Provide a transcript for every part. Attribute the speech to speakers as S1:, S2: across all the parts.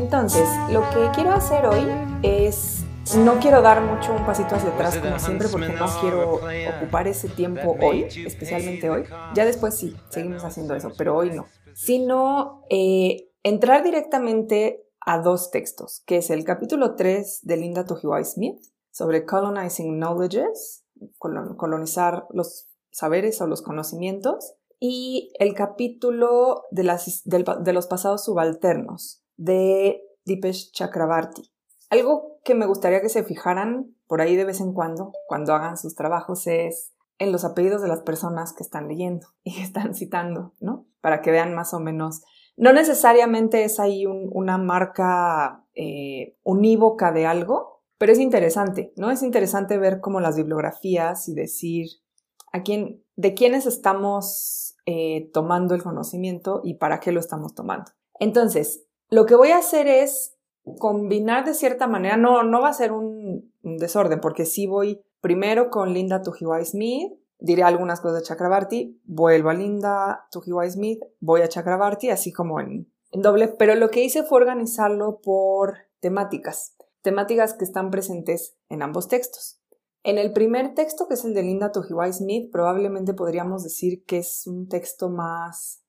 S1: Entonces, lo que quiero hacer hoy es, no quiero dar mucho un pasito hacia atrás como siempre porque no quiero ocupar ese tiempo hoy, especialmente hoy. Ya después sí, seguimos haciendo eso, pero hoy no. Sino eh, entrar directamente a dos textos, que es el capítulo 3 de Linda Tojiwai Smith sobre colonizing knowledges, colonizar los saberes o los conocimientos, y el capítulo de, las, de los pasados subalternos de Dipesh Chakrabarti. Algo que me gustaría que se fijaran por ahí de vez en cuando, cuando hagan sus trabajos, es en los apellidos de las personas que están leyendo y que están citando, ¿no? Para que vean más o menos. No necesariamente es ahí una marca eh, unívoca de algo, pero es interesante, ¿no? Es interesante ver cómo las bibliografías y decir a quién, de quiénes estamos eh, tomando el conocimiento y para qué lo estamos tomando. Entonces, lo que voy a hacer es combinar de cierta manera, no, no va a ser un, desorden, porque sí voy primero con Linda Tujiwai Smith, diré algunas cosas de Chakrabarti, vuelvo a Linda Tujiwai Smith, voy a Chakrabarti, así como en, en doble, pero lo que hice fue organizarlo por temáticas, temáticas que están presentes en ambos textos. En el primer texto, que es el de Linda Tojiwai Smith, probablemente podríamos decir que es un texto más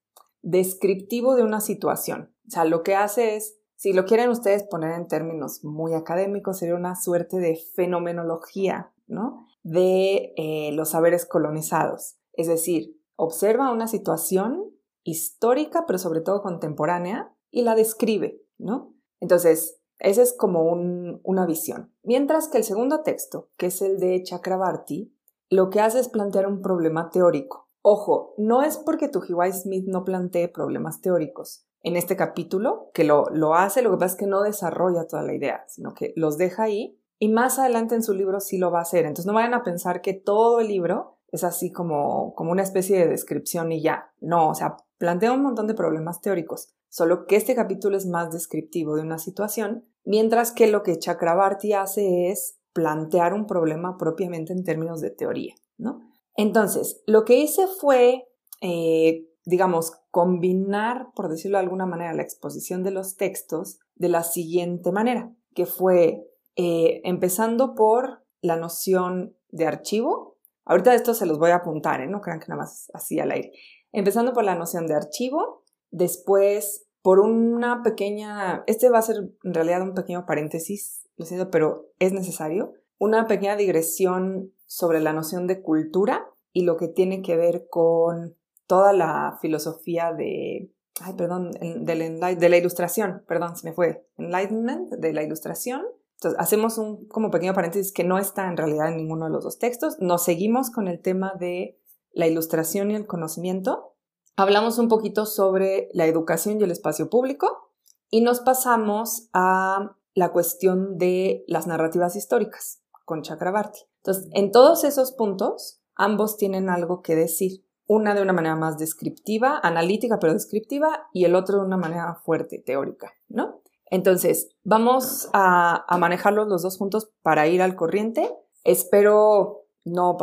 S1: descriptivo de una situación. O sea, lo que hace es, si lo quieren ustedes poner en términos muy académicos, sería una suerte de fenomenología, ¿no? De eh, los saberes colonizados. Es decir, observa una situación histórica, pero sobre todo contemporánea, y la describe, ¿no? Entonces, esa es como una visión. Mientras que el segundo texto, que es el de Chakrabarti, lo que hace es plantear un problema teórico. Ojo, no es porque Tujiwai Smith no plantee problemas teóricos en este capítulo, que lo, lo hace, lo que pasa es que no desarrolla toda la idea, sino que los deja ahí y más adelante en su libro sí lo va a hacer. Entonces no vayan a pensar que todo el libro es así como, como una especie de descripción y ya. No, o sea, plantea un montón de problemas teóricos, solo que este capítulo es más descriptivo de una situación mientras que lo que Chakrabarti hace es plantear un problema propiamente en términos de teoría, ¿no? Entonces, lo que hice fue, eh, digamos, combinar, por decirlo de alguna manera, la exposición de los textos de la siguiente manera, que fue eh, empezando por la noción de archivo. Ahorita esto se los voy a apuntar, ¿eh? no crean que nada más así al aire. Empezando por la noción de archivo, después por una pequeña, este va a ser en realidad un pequeño paréntesis, lo siento, pero es necesario, una pequeña digresión sobre la noción de cultura y lo que tiene que ver con toda la filosofía de, ay, perdón, de, de la ilustración, perdón, se me fue, enlightenment, de la ilustración. Entonces, hacemos un como pequeño paréntesis que no está en realidad en ninguno de los dos textos. Nos seguimos con el tema de la ilustración y el conocimiento hablamos un poquito sobre la educación y el espacio público y nos pasamos a la cuestión de las narrativas históricas con Chakrabarti. Entonces, en todos esos puntos, ambos tienen algo que decir. Una de una manera más descriptiva, analítica pero descriptiva, y el otro de una manera fuerte, teórica, ¿no? Entonces, vamos a, a manejarlos los dos juntos para ir al corriente. Espero no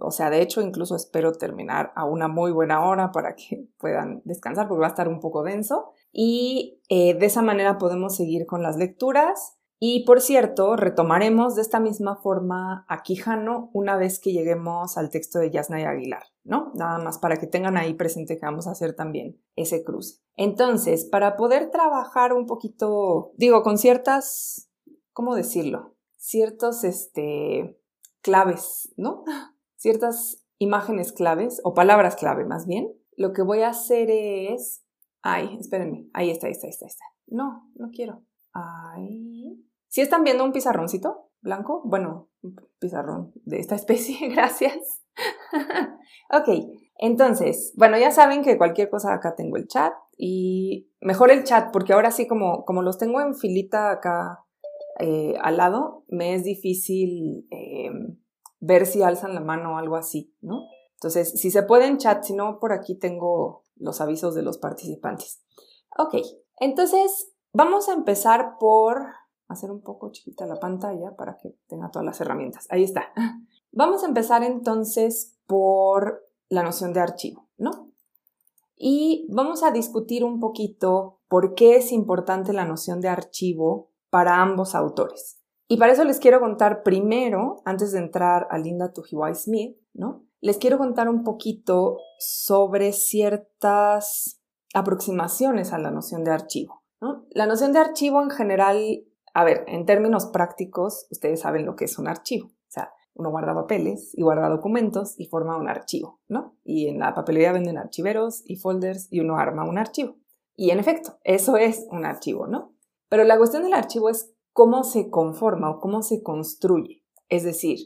S1: o sea, de hecho, incluso espero terminar a una muy buena hora para que puedan descansar porque va a estar un poco denso. Y eh, de esa manera podemos seguir con las lecturas. Y por cierto, retomaremos de esta misma forma a Quijano una vez que lleguemos al texto de Yasna y Aguilar, ¿no? Nada más para que tengan ahí presente que vamos a hacer también ese cruce. Entonces, para poder trabajar un poquito, digo, con ciertas, ¿cómo decirlo? Ciertos, este, claves, ¿no? Ciertas imágenes claves o palabras clave más bien. Lo que voy a hacer es... Ay, espérenme. Ahí está, ahí está, ahí está, ahí está. No, no quiero. Ahí. ¿Sí están viendo un pizarroncito blanco? Bueno, un pizarrón de esta especie, gracias. ok, entonces, bueno, ya saben que cualquier cosa acá tengo el chat y mejor el chat porque ahora sí como, como los tengo en filita acá eh, al lado, me es difícil eh, ver si alzan la mano o algo así, ¿no? Entonces, si se puede en chat, si no, por aquí tengo los avisos de los participantes. Ok, entonces vamos a empezar por hacer un poco chiquita la pantalla para que tenga todas las herramientas. Ahí está. Vamos a empezar entonces por la noción de archivo, ¿no? Y vamos a discutir un poquito por qué es importante la noción de archivo para ambos autores. Y para eso les quiero contar primero, antes de entrar a Linda Tujiwai Smith, ¿no? Les quiero contar un poquito sobre ciertas aproximaciones a la noción de archivo. La noción de archivo en general, a ver, en términos prácticos, ustedes saben lo que es un archivo. O sea, uno guarda papeles y guarda documentos y forma un archivo, ¿no? Y en la papelería venden archiveros y folders y uno arma un archivo. Y en efecto, eso es un archivo, ¿no? Pero la cuestión del archivo es cómo se conforma o cómo se construye. Es decir,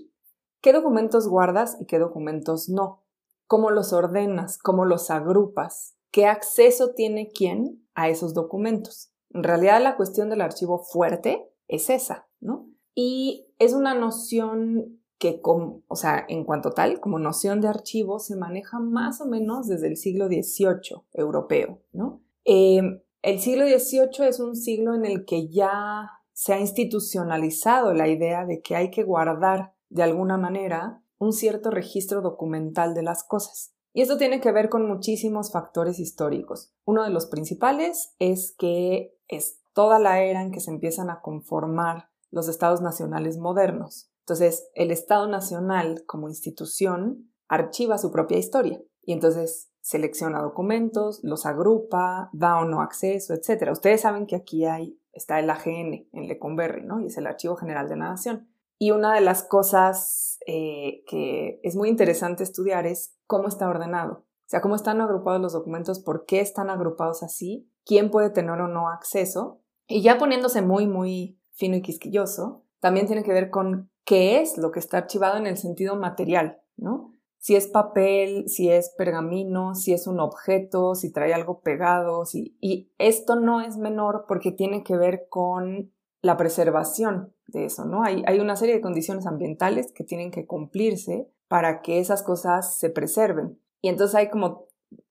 S1: qué documentos guardas y qué documentos no. Cómo los ordenas, cómo los agrupas, qué acceso tiene quién a esos documentos. En realidad la cuestión del archivo fuerte es esa, ¿no? Y es una noción que, o sea, en cuanto tal, como noción de archivo, se maneja más o menos desde el siglo XVIII europeo, ¿no? Eh, el siglo XVIII es un siglo en el que ya se ha institucionalizado la idea de que hay que guardar de alguna manera un cierto registro documental de las cosas. Y esto tiene que ver con muchísimos factores históricos. Uno de los principales es que es toda la era en que se empiezan a conformar los estados nacionales modernos. Entonces, el Estado Nacional como institución archiva su propia historia y entonces selecciona documentos, los agrupa, da o no acceso, etc. Ustedes saben que aquí hay está el AGN en Lecumberri, ¿no? Y es el Archivo General de la Nación. Y una de las cosas eh, que es muy interesante estudiar es cómo está ordenado. O sea, cómo están agrupados los documentos, por qué están agrupados así, quién puede tener o no acceso. Y ya poniéndose muy, muy fino y quisquilloso, también tiene que ver con qué es lo que está archivado en el sentido material, ¿no? si es papel, si es pergamino, si es un objeto, si trae algo pegado, si... y esto no es menor porque tiene que ver con la preservación de eso, ¿no? Hay, una serie de condiciones ambientales que tienen que cumplirse para que esas cosas se preserven. Y entonces hay como,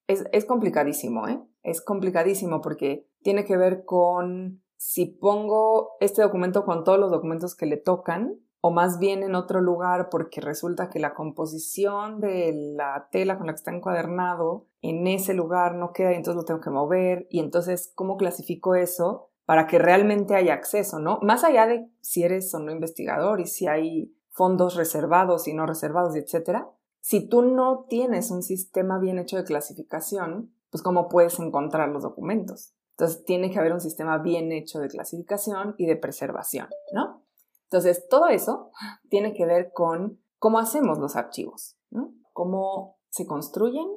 S1: es, es complicadísimo, ¿eh? Es complicadísimo porque tiene que ver con si pongo este documento con todos los documentos que le tocan, o más bien en otro lugar porque resulta que la composición de la tela con la que está encuadernado en ese lugar no queda y entonces lo tengo que mover y entonces cómo clasifico eso para que realmente haya acceso, ¿no? Más allá de si eres o no investigador y si hay fondos reservados y no reservados, etcétera, si tú no tienes un sistema bien hecho de clasificación, pues cómo puedes encontrar los documentos. Entonces tiene que haber un sistema bien hecho de clasificación y de preservación, ¿no? Entonces, todo eso tiene que ver con cómo hacemos los archivos, ¿no? cómo se construyen,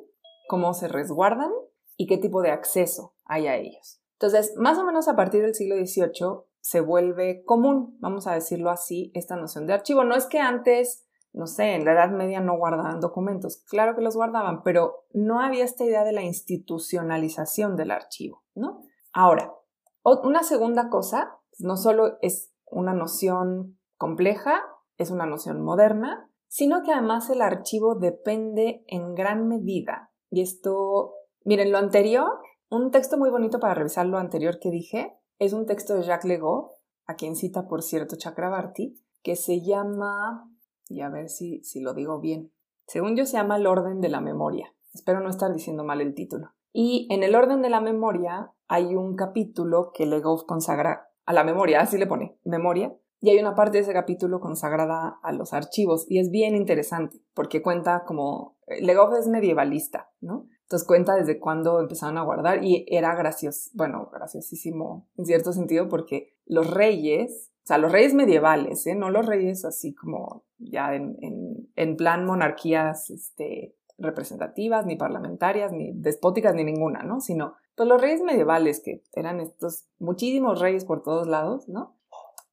S1: cómo se resguardan y qué tipo de acceso hay a ellos. Entonces, más o menos a partir del siglo XVIII se vuelve común, vamos a decirlo así, esta noción de archivo. No es que antes, no sé, en la Edad Media no guardaban documentos, claro que los guardaban, pero no había esta idea de la institucionalización del archivo, ¿no? Ahora, una segunda cosa, no solo es una noción compleja, es una noción moderna, sino que además el archivo depende en gran medida. Y esto, miren, lo anterior, un texto muy bonito para revisar lo anterior que dije, es un texto de Jacques Legault, a quien cita, por cierto, Chakrabarti, que se llama, y a ver si, si lo digo bien, según yo se llama El orden de la memoria. Espero no estar diciendo mal el título. Y en el orden de la memoria hay un capítulo que Legault consagra a la memoria, así le pone, memoria. Y hay una parte de ese capítulo consagrada a los archivos y es bien interesante porque cuenta como, Legoff es medievalista, ¿no? Entonces cuenta desde cuándo empezaron a guardar y era gracioso, bueno, graciosísimo en cierto sentido porque los reyes, o sea, los reyes medievales, ¿eh? no los reyes así como ya en, en, en plan monarquías este, representativas, ni parlamentarias, ni despóticas, ni ninguna, ¿no? Sino pues los reyes medievales, que eran estos muchísimos reyes por todos lados, ¿no?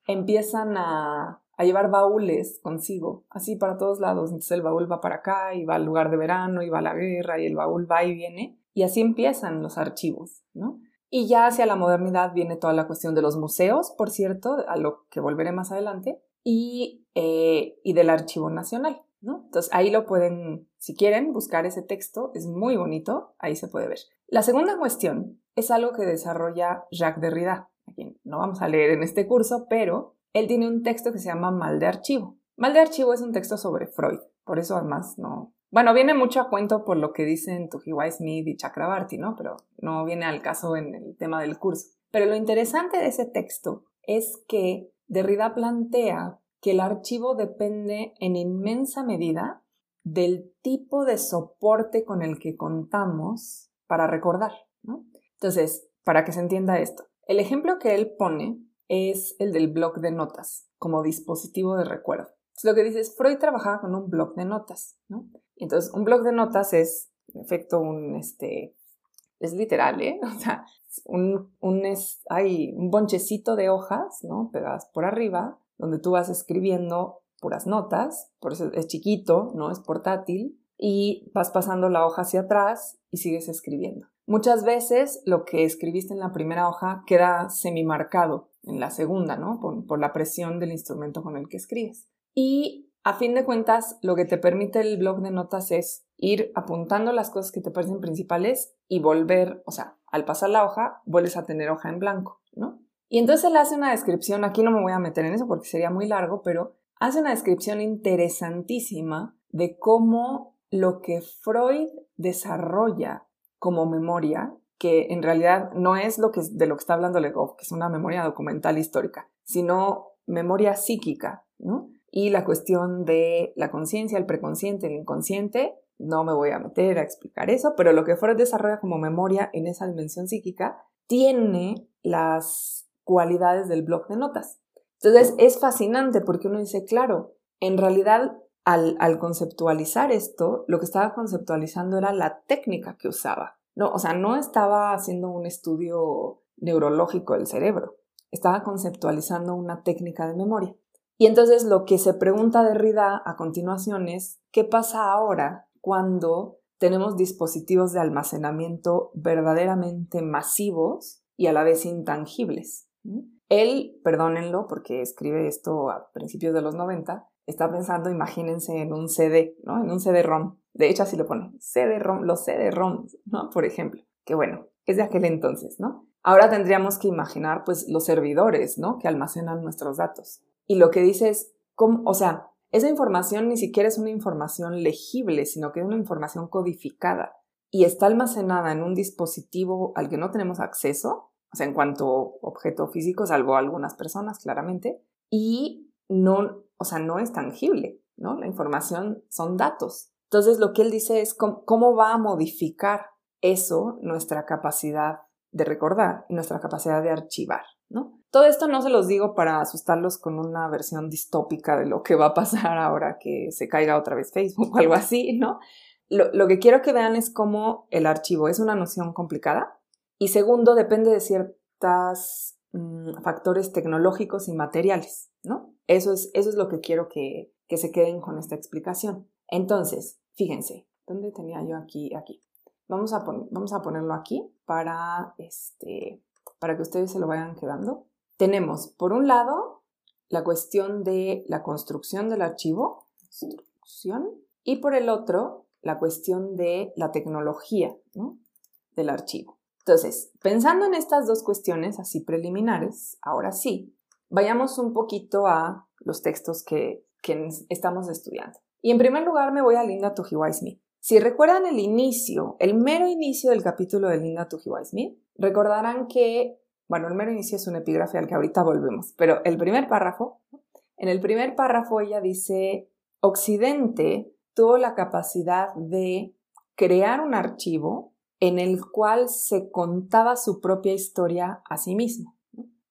S1: Empiezan a, a llevar baúles consigo, así para todos lados. Entonces el baúl va para acá y va al lugar de verano y va a la guerra y el baúl va y viene. Y así empiezan los archivos, ¿no? Y ya hacia la modernidad viene toda la cuestión de los museos, por cierto, a lo que volveré más adelante, y, eh, y del Archivo Nacional, ¿no? Entonces ahí lo pueden, si quieren, buscar ese texto, es muy bonito, ahí se puede ver. La segunda cuestión es algo que desarrolla Jacques Derrida, a quien no vamos a leer en este curso, pero él tiene un texto que se llama Mal de Archivo. Mal de Archivo es un texto sobre Freud, por eso además no, Bueno, viene mucho a cuento por lo que dicen Tujiwai Smith y Chakrabarti, ¿no? Pero no viene al caso en el tema del curso. Pero lo interesante de ese texto es que Derrida plantea que el archivo depende en inmensa medida del tipo de soporte con el que contamos para recordar. Entonces, para que se entienda esto, el ejemplo que él pone es el del bloc de notas como dispositivo de recuerdo. Lo que dice es, Freud trabajaba con un bloc de notas, ¿no? Entonces, un bloc de notas es, en efecto, un, este, es literal, ¿eh? O sea, un, un, es, hay un bonchecito de hojas, ¿no? Pegadas por arriba, donde tú vas escribiendo puras notas, por eso es chiquito, ¿no? Es portátil, y vas pasando la hoja hacia atrás y sigues escribiendo. Muchas veces lo que escribiste en la primera hoja queda semimarcado en la segunda, ¿no? Por, la presión del instrumento con el que escribes. Y a fin de cuentas, lo que te permite el blog de notas es ir apuntando las cosas que te parecen principales y volver, o sea, al pasar la hoja, vuelves a tener hoja en blanco, ¿no? Y entonces él hace una descripción, aquí no me voy a meter en eso porque sería muy largo, pero hace una descripción interesantísima de cómo lo que Freud desarrolla como memoria, que en realidad no es lo que, de lo que está hablando Legoff, que es una memoria documental histórica, sino memoria psíquica, ¿no? Y la cuestión de la conciencia, el preconsciente, el inconsciente, no me voy a meter a explicar eso, pero lo que Freud desarrolla como memoria en esa dimensión psíquica tiene las cualidades del blog de notas. Entonces es fascinante porque uno dice, claro, en realidad al, conceptualizar esto, lo que estaba conceptualizando era la técnica que usaba. No, o sea, no estaba haciendo un estudio neurológico del cerebro, estaba conceptualizando una técnica de memoria. Y entonces lo que se pregunta Derrida a continuación es, ¿qué pasa ahora cuando tenemos dispositivos de almacenamiento verdaderamente masivos y a la vez intangibles? Él, perdónenlo porque escribe esto a principios de los 90, está pensando, imagínense, en un CD, ¿no? En un CD-ROM. De hecho, así lo pone, CD-ROM, los CD-ROM, ¿no? Por ejemplo, que bueno, es de aquel entonces, ¿no? Ahora tendríamos que imaginar, pues, los servidores, ¿no? Que almacenan nuestros datos. Y lo que dice es, o sea, esa información ni siquiera es una información legible, sino que es una información codificada y está almacenada en un dispositivo al que no tenemos acceso, o sea, en cuanto objeto físico, salvo algunas personas, claramente, y no, o sea, no es tangible, ¿no? La información son datos. Entonces, lo que él dice es cómo, va a modificar eso nuestra capacidad de recordar y nuestra capacidad de archivar, ¿no? Todo esto no se los digo para asustarlos con una versión distópica de lo que va a pasar ahora que se caiga otra vez Facebook o algo así, ¿no? Lo, que quiero que vean es cómo el archivo es una noción complicada y segundo, depende de ciertas Mm, factores tecnológicos y materiales, ¿no? Eso es, eso es lo que quiero que, que se queden con esta explicación. Entonces, fíjense, ¿dónde tenía yo aquí? Aquí. Vamos a, vamos a ponerlo aquí para, este, para que ustedes se lo vayan quedando. Tenemos, por un lado, la cuestión de la construcción del archivo, construcción, y por el otro, la cuestión de la tecnología ¿no? del archivo. Entonces, pensando en estas dos cuestiones así preliminares, ahora sí, vayamos un poquito a los textos que, estamos estudiando. Y en primer lugar me voy a Linda Tujiwai Smith. Si recuerdan el inicio, el mero inicio del capítulo de Linda Tujiwai Smith, recordarán que, bueno, el mero inicio es un epígrafe al que ahorita volvemos, pero el primer párrafo, en el primer párrafo ella dice, Occidente tuvo la capacidad de crear un archivo en el cual se contaba su propia historia a sí mismo.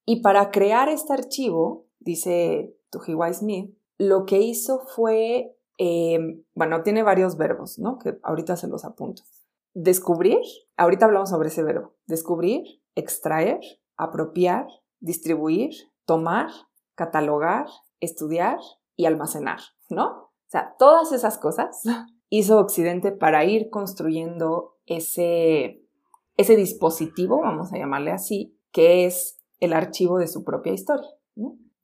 S1: Y para crear este archivo, dice Tujiwai Smith, lo que hizo fue, em, bueno, tiene varios verbos, ¿no? Que ahorita se los apunto. Descubrir, ahorita hablamos sobre ese verbo, descubrir, extraer, apropiar, distribuir, tomar, catalogar, estudiar y almacenar, ¿no? O sea, todas esas cosas hizo Occidente para ir construyendo ese, ese dispositivo, vamos a llamarle así, que es el archivo de su propia historia.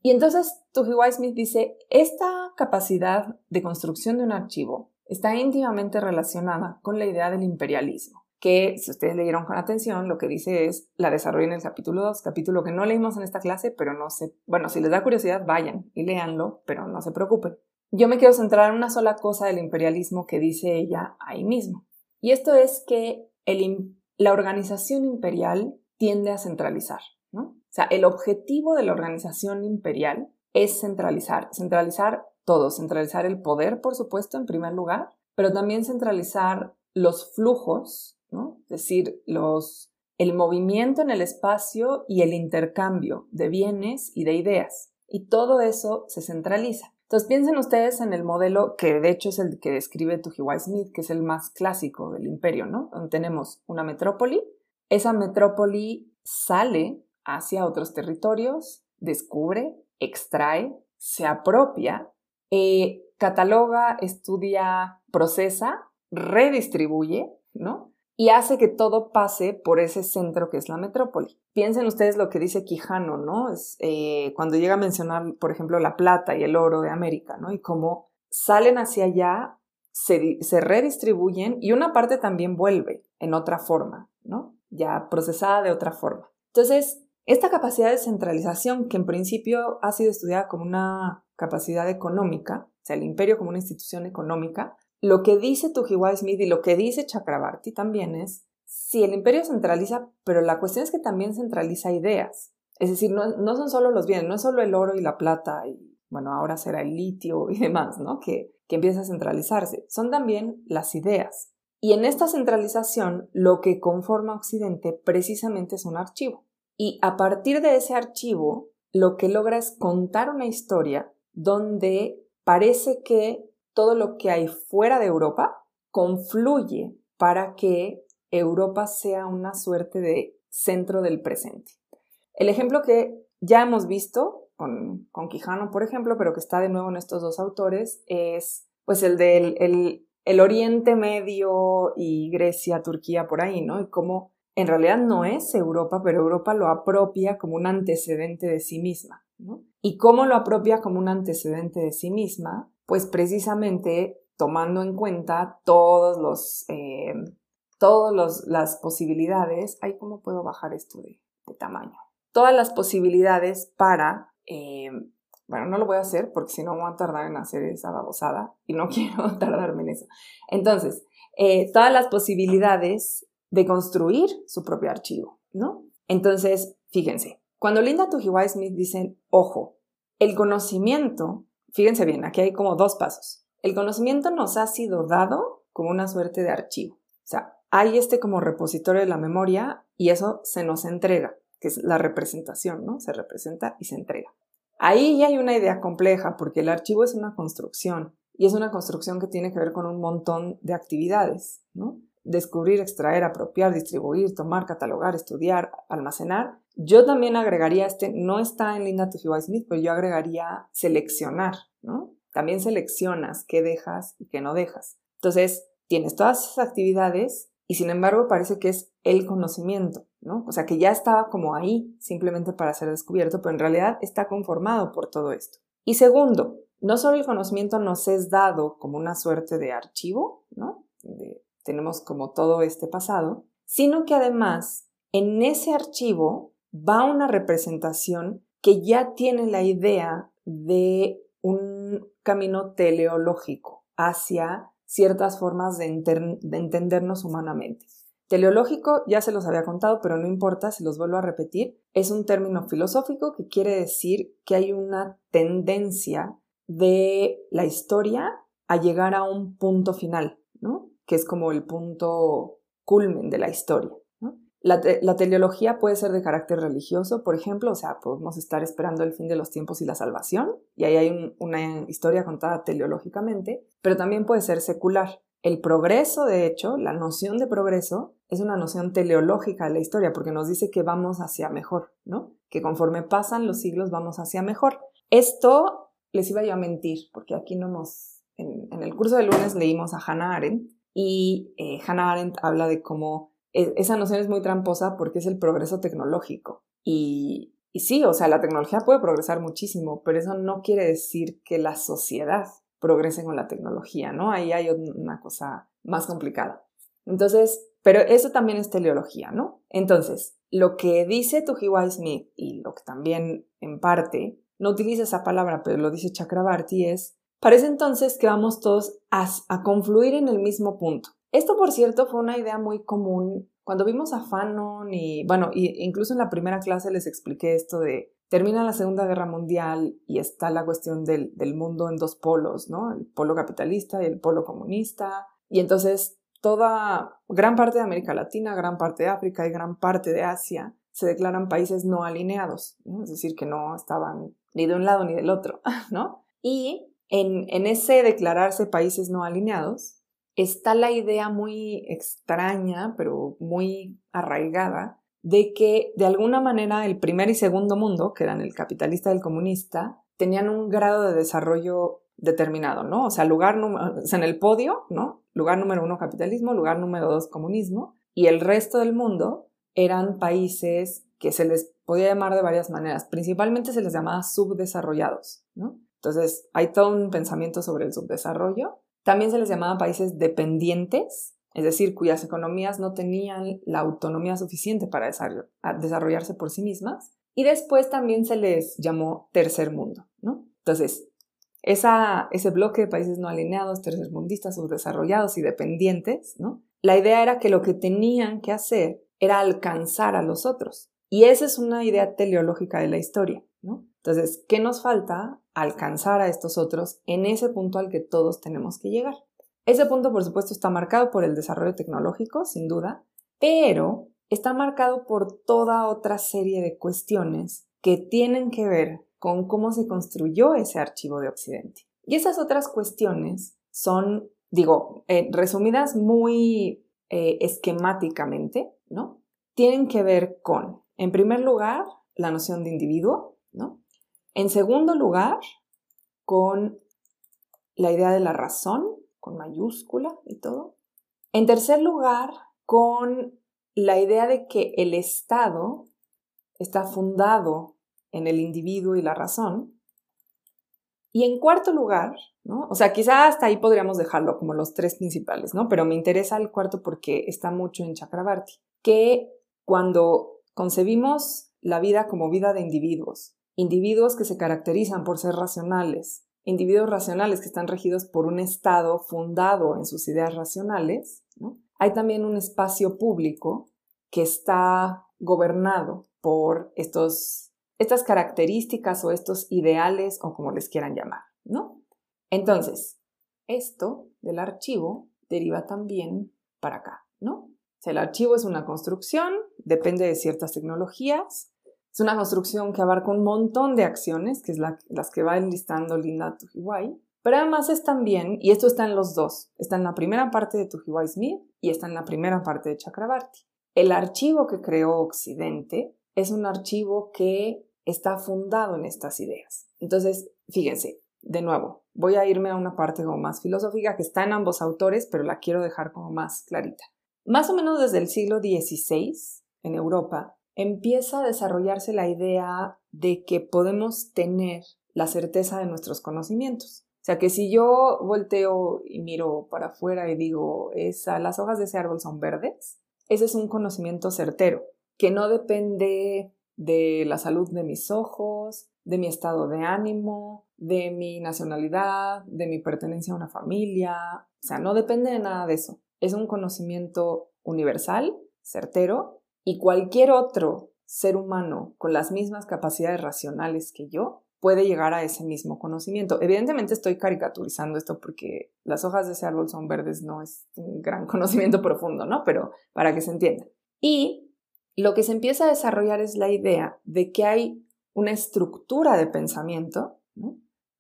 S1: Y entonces Tuhiwai Smith dice, esta capacidad de construcción de un archivo está íntimamente relacionada con la idea del imperialismo, que si ustedes leyeron con atención, lo que dice es, la desarrolla en el capítulo 2, capítulo que no leímos en esta clase, pero no sé, bueno, si les da curiosidad, vayan y léanlo, pero no se preocupen. yo me quiero centrar en una sola cosa del imperialismo que dice ella ahí mismo. Y esto es que la organización imperial tiende a centralizar, ¿no? O sea, el objetivo de la organización imperial es centralizar, centralizar todo, centralizar el poder, por supuesto, en primer lugar, pero también centralizar los flujos, Es decir, los, el movimiento en el espacio y el intercambio de bienes y de ideas. Y todo eso se centraliza. Entonces piensen ustedes en el modelo que de hecho es el que describe Tujiwai Smith, que es el más clásico del imperio, ¿no? Donde tenemos una metrópoli, esa metrópoli sale hacia otros territorios, descubre, extrae, se apropia, eh, cataloga, estudia, procesa, redistribuye, ¿no? Y hace que todo pase por ese centro que es la metrópoli. Piensen ustedes lo que dice Quijano, ¿no? Es, eh, cuando llega a mencionar, por ejemplo, la plata y el oro de América, ¿no? Y cómo salen hacia allá, se, se redistribuyen y una parte también vuelve en otra forma, ¿no? Ya procesada de otra forma. Entonces, esta capacidad de centralización, que en principio ha sido estudiada como una capacidad económica, o sea, el imperio como una institución económica, lo que dice Tujiwai Smith y lo que dice Chakrabarti también es, sí, el imperio centraliza, pero la cuestión es que también centraliza ideas. Es decir, no, no son solo los bienes, no es solo el oro y la plata y, bueno, ahora será el litio y demás, ¿no? Que, que empieza a centralizarse. Son también las ideas. Y en esta centralización, lo que conforma Occidente precisamente es un archivo. Y a partir de ese archivo, lo que logra es contar una historia donde parece que todo lo que hay fuera de Europa confluye para que Europa sea una suerte de centro del presente. El ejemplo que ya hemos visto con, Quijano, por ejemplo, pero que está de nuevo en estos dos autores, es pues el del el, Oriente Medio y Grecia, Turquía, por ahí, ¿no? Y cómo en realidad no es Europa, pero Europa lo apropia como un antecedente de sí misma. ¿no? ¿Y cómo lo apropia como un antecedente de sí misma? Pues precisamente tomando en cuenta todos los, eh, todas las posibilidades. Ay, ¿cómo puedo bajar esto de, tamaño? Todas las posibilidades para, eh, bueno, no lo voy a hacer porque si no voy a tardar en hacer esa babosada y no quiero tardarme en eso. Entonces, eh, todas las posibilidades de construir su propio archivo, ¿no? Entonces, fíjense, cuando Linda Tujiwai Smith dicen, ojo, el conocimiento, fíjense bien, aquí hay como dos pasos. El conocimiento nos ha sido dado como una suerte de archivo. O sea, hay este como repositorio de la memoria y eso se nos entrega, que es la representación, ¿no? Se representa y se entrega. Ahí ya hay una idea compleja porque el archivo es una construcción y es una construcción que tiene que ver con un montón de actividades, ¿no? Descubrir, extraer, apropiar, distribuir, tomar, catalogar, estudiar, almacenar. Yo también agregaría este, no está en Linda Tujiwai Smith, pero yo agregaría seleccionar, ¿no? También seleccionas qué dejas y qué no dejas. Entonces, tienes todas esas actividades y sin embargo parece que es el conocimiento, ¿no? O sea, que ya estaba como ahí simplemente para ser descubierto, pero en realidad está conformado por todo esto. Y segundo, no solo el conocimiento nos es dado como una suerte de archivo, ¿no? Tenemos como todo este pasado, sino que además en ese archivo va una representación que ya tiene la idea de un camino teleológico hacia ciertas formas de, entendernos humanamente. Teleológico ya se los había contado, pero no importa, se los vuelvo a repetir. Es un término filosófico que quiere decir que hay una tendencia de la historia a llegar a un punto final, ¿no? Que es como el punto culmen de la historia. La, teleología puede ser de carácter religioso, por ejemplo, o sea, podemos estar esperando el fin de los tiempos y la salvación, y ahí hay una historia contada teleológicamente, pero también puede ser secular. El progreso, de hecho, la noción de progreso es una noción teleológica de la historia, porque nos dice que vamos hacia mejor, ¿no? Que conforme pasan los siglos vamos hacia mejor. Esto les iba yo a mentir, porque aquí no nos... En, en el curso de lunes leímos a Hannah Arendt, y eh, Hannah Arendt habla de cómo e, esa noción es muy tramposa porque es el progreso tecnológico. Y, y sí, o sea, la tecnología puede progresar muchísimo, pero eso no quiere decir que la sociedad progrese con la tecnología, ¿no? Ahí hay una cosa más complicada. Entonces, pero eso también es teleología, ¿no? Entonces, lo que dice Tujiwai Smith y lo que también en parte no utiliza esa palabra, pero lo dice Chakrabarti es Parece entonces que vamos todos a, confluir en el mismo punto. Esto, por cierto, fue una idea muy común cuando vimos a Fanon y, bueno, incluso en la primera clase les expliqué esto de termina la Segunda Guerra Mundial y está la cuestión del, del mundo en dos polos, ¿no? El polo capitalista y el polo comunista. Y entonces toda, gran parte de América Latina, gran parte de África y gran parte de Asia se declaran países no alineados, es decir, que no estaban ni de un lado ni del otro, ¿no? Y en, en ese declararse países no alineados, está la idea muy extraña, pero muy arraigada, de que de alguna manera el primer y segundo mundo, que eran el capitalista y el comunista, tenían un grado de desarrollo determinado, ¿no? O sea, lugar en el podio, ¿no? Lugar número uno capitalismo, lugar número dos comunismo, y el resto del mundo eran países que se les podía llamar de varias maneras. Principalmente se les llamaba subdesarrollados, ¿no? Entonces, hay todo un pensamiento sobre el subdesarrollo también se les llamaba países dependientes, es decir, cuyas economías no tenían la autonomía suficiente para desarrollarse por sí mismas. Y después también se les llamó tercer mundo, ¿no? Entonces, esa, ese bloque de países no alineados, tercermundistas, subdesarrollados y dependientes, ¿no? La idea era que lo que tenían que hacer era alcanzar a los otros. Y esa es una idea teleológica de la historia, ¿no? Entonces, ¿qué nos falta? Alcanzar a estos otros en ese punto al que todos tenemos que llegar. Ese punto, por supuesto, está marcado por el desarrollo tecnológico, sin duda, pero está marcado por toda otra serie de cuestiones que tienen que ver con cómo se construyó ese archivo de Occidente. Y esas otras cuestiones son, digo, eh, resumidas muy eh, esquemáticamente, ¿no? Tienen que ver con, en primer lugar, la noción de individuo, ¿no? En segundo lugar, con la idea de la razón, con mayúscula y todo. En tercer lugar, con la idea de que el Estado está fundado en el individuo y la razón. Y en cuarto lugar, ¿no? O sea, quizá hasta ahí podríamos dejarlo como los tres principales, ¿no? Pero me interesa el cuarto porque está mucho en Chakrabarti, que cuando concebimos la vida como vida de individuos individuos que se caracterizan por ser racionales, individuos racionales que están regidos por un Estado fundado en sus ideas racionales, hay también un espacio público que está gobernado por estos, estas características o estos ideales o como les quieran llamar, ¿no? Entonces, esto del archivo deriva también para acá, ¿no? el archivo es una construcción, depende de ciertas tecnologías, es una construcción que abarca un montón de acciones, que es las que va enlistando Linda Tujiwai, pero además es también, y esto está en los dos, está en la primera parte de Tujiwai Smith y está en la primera parte de Chakrabarti. El archivo que creó Occidente es un archivo que está fundado en estas ideas. Entonces, fíjense, de nuevo, voy a irme a una parte como más filosófica que está en ambos autores, pero la quiero dejar como más clarita. Más o menos desde el siglo XVI, en Europa, empieza a desarrollarse la idea de que podemos tener la certeza de nuestros conocimientos. O sea que si yo volteo y miro para afuera y digo, esa, las hojas de ese árbol son verdes, ese es un conocimiento certero, que no depende de la salud de mis ojos, de mi estado de ánimo, de mi nacionalidad, de mi pertenencia a una familia, o sea, no depende de nada de eso. Es un conocimiento universal, certero, y cualquier otro ser humano con las mismas capacidades racionales que yo puede llegar a ese mismo conocimiento. Evidentemente estoy caricaturizando esto porque las hojas de ese árbol son verdes, no es un gran conocimiento profundo, ¿no? Pero para que se entienda. Y lo que se empieza a desarrollar es la idea de que hay una estructura de pensamiento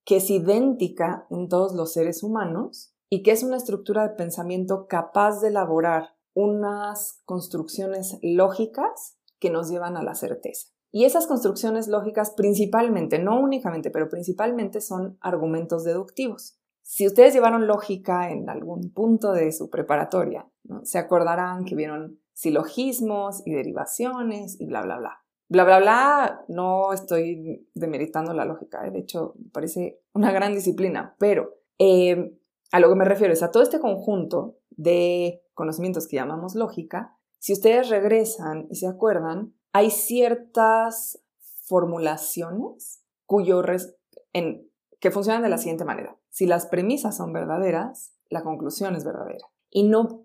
S1: que es idéntica en todos los seres humanos y que es una estructura de pensamiento capaz de elaborar unas construcciones lógicas que nos llevan a la certeza. Y esas construcciones lógicas principalmente, no únicamente, pero principalmente son argumentos deductivos. Si ustedes llevaron lógica en algún punto de su preparatoria, se acordarán que vieron silogismos y derivaciones y bla, bla, bla. Bla, bla, bla, no estoy demeritando la lógica, ¿eh? de hecho, me parece una gran disciplina, pero eh, a lo que me refiero es a todo este conjunto de conocimientos que llamamos lógica, si ustedes regresan y se acuerdan, hay ciertas formulaciones cuyo que funcionan de la siguiente manera. si las premisas son verdaderas, la conclusión es verdadera. Y no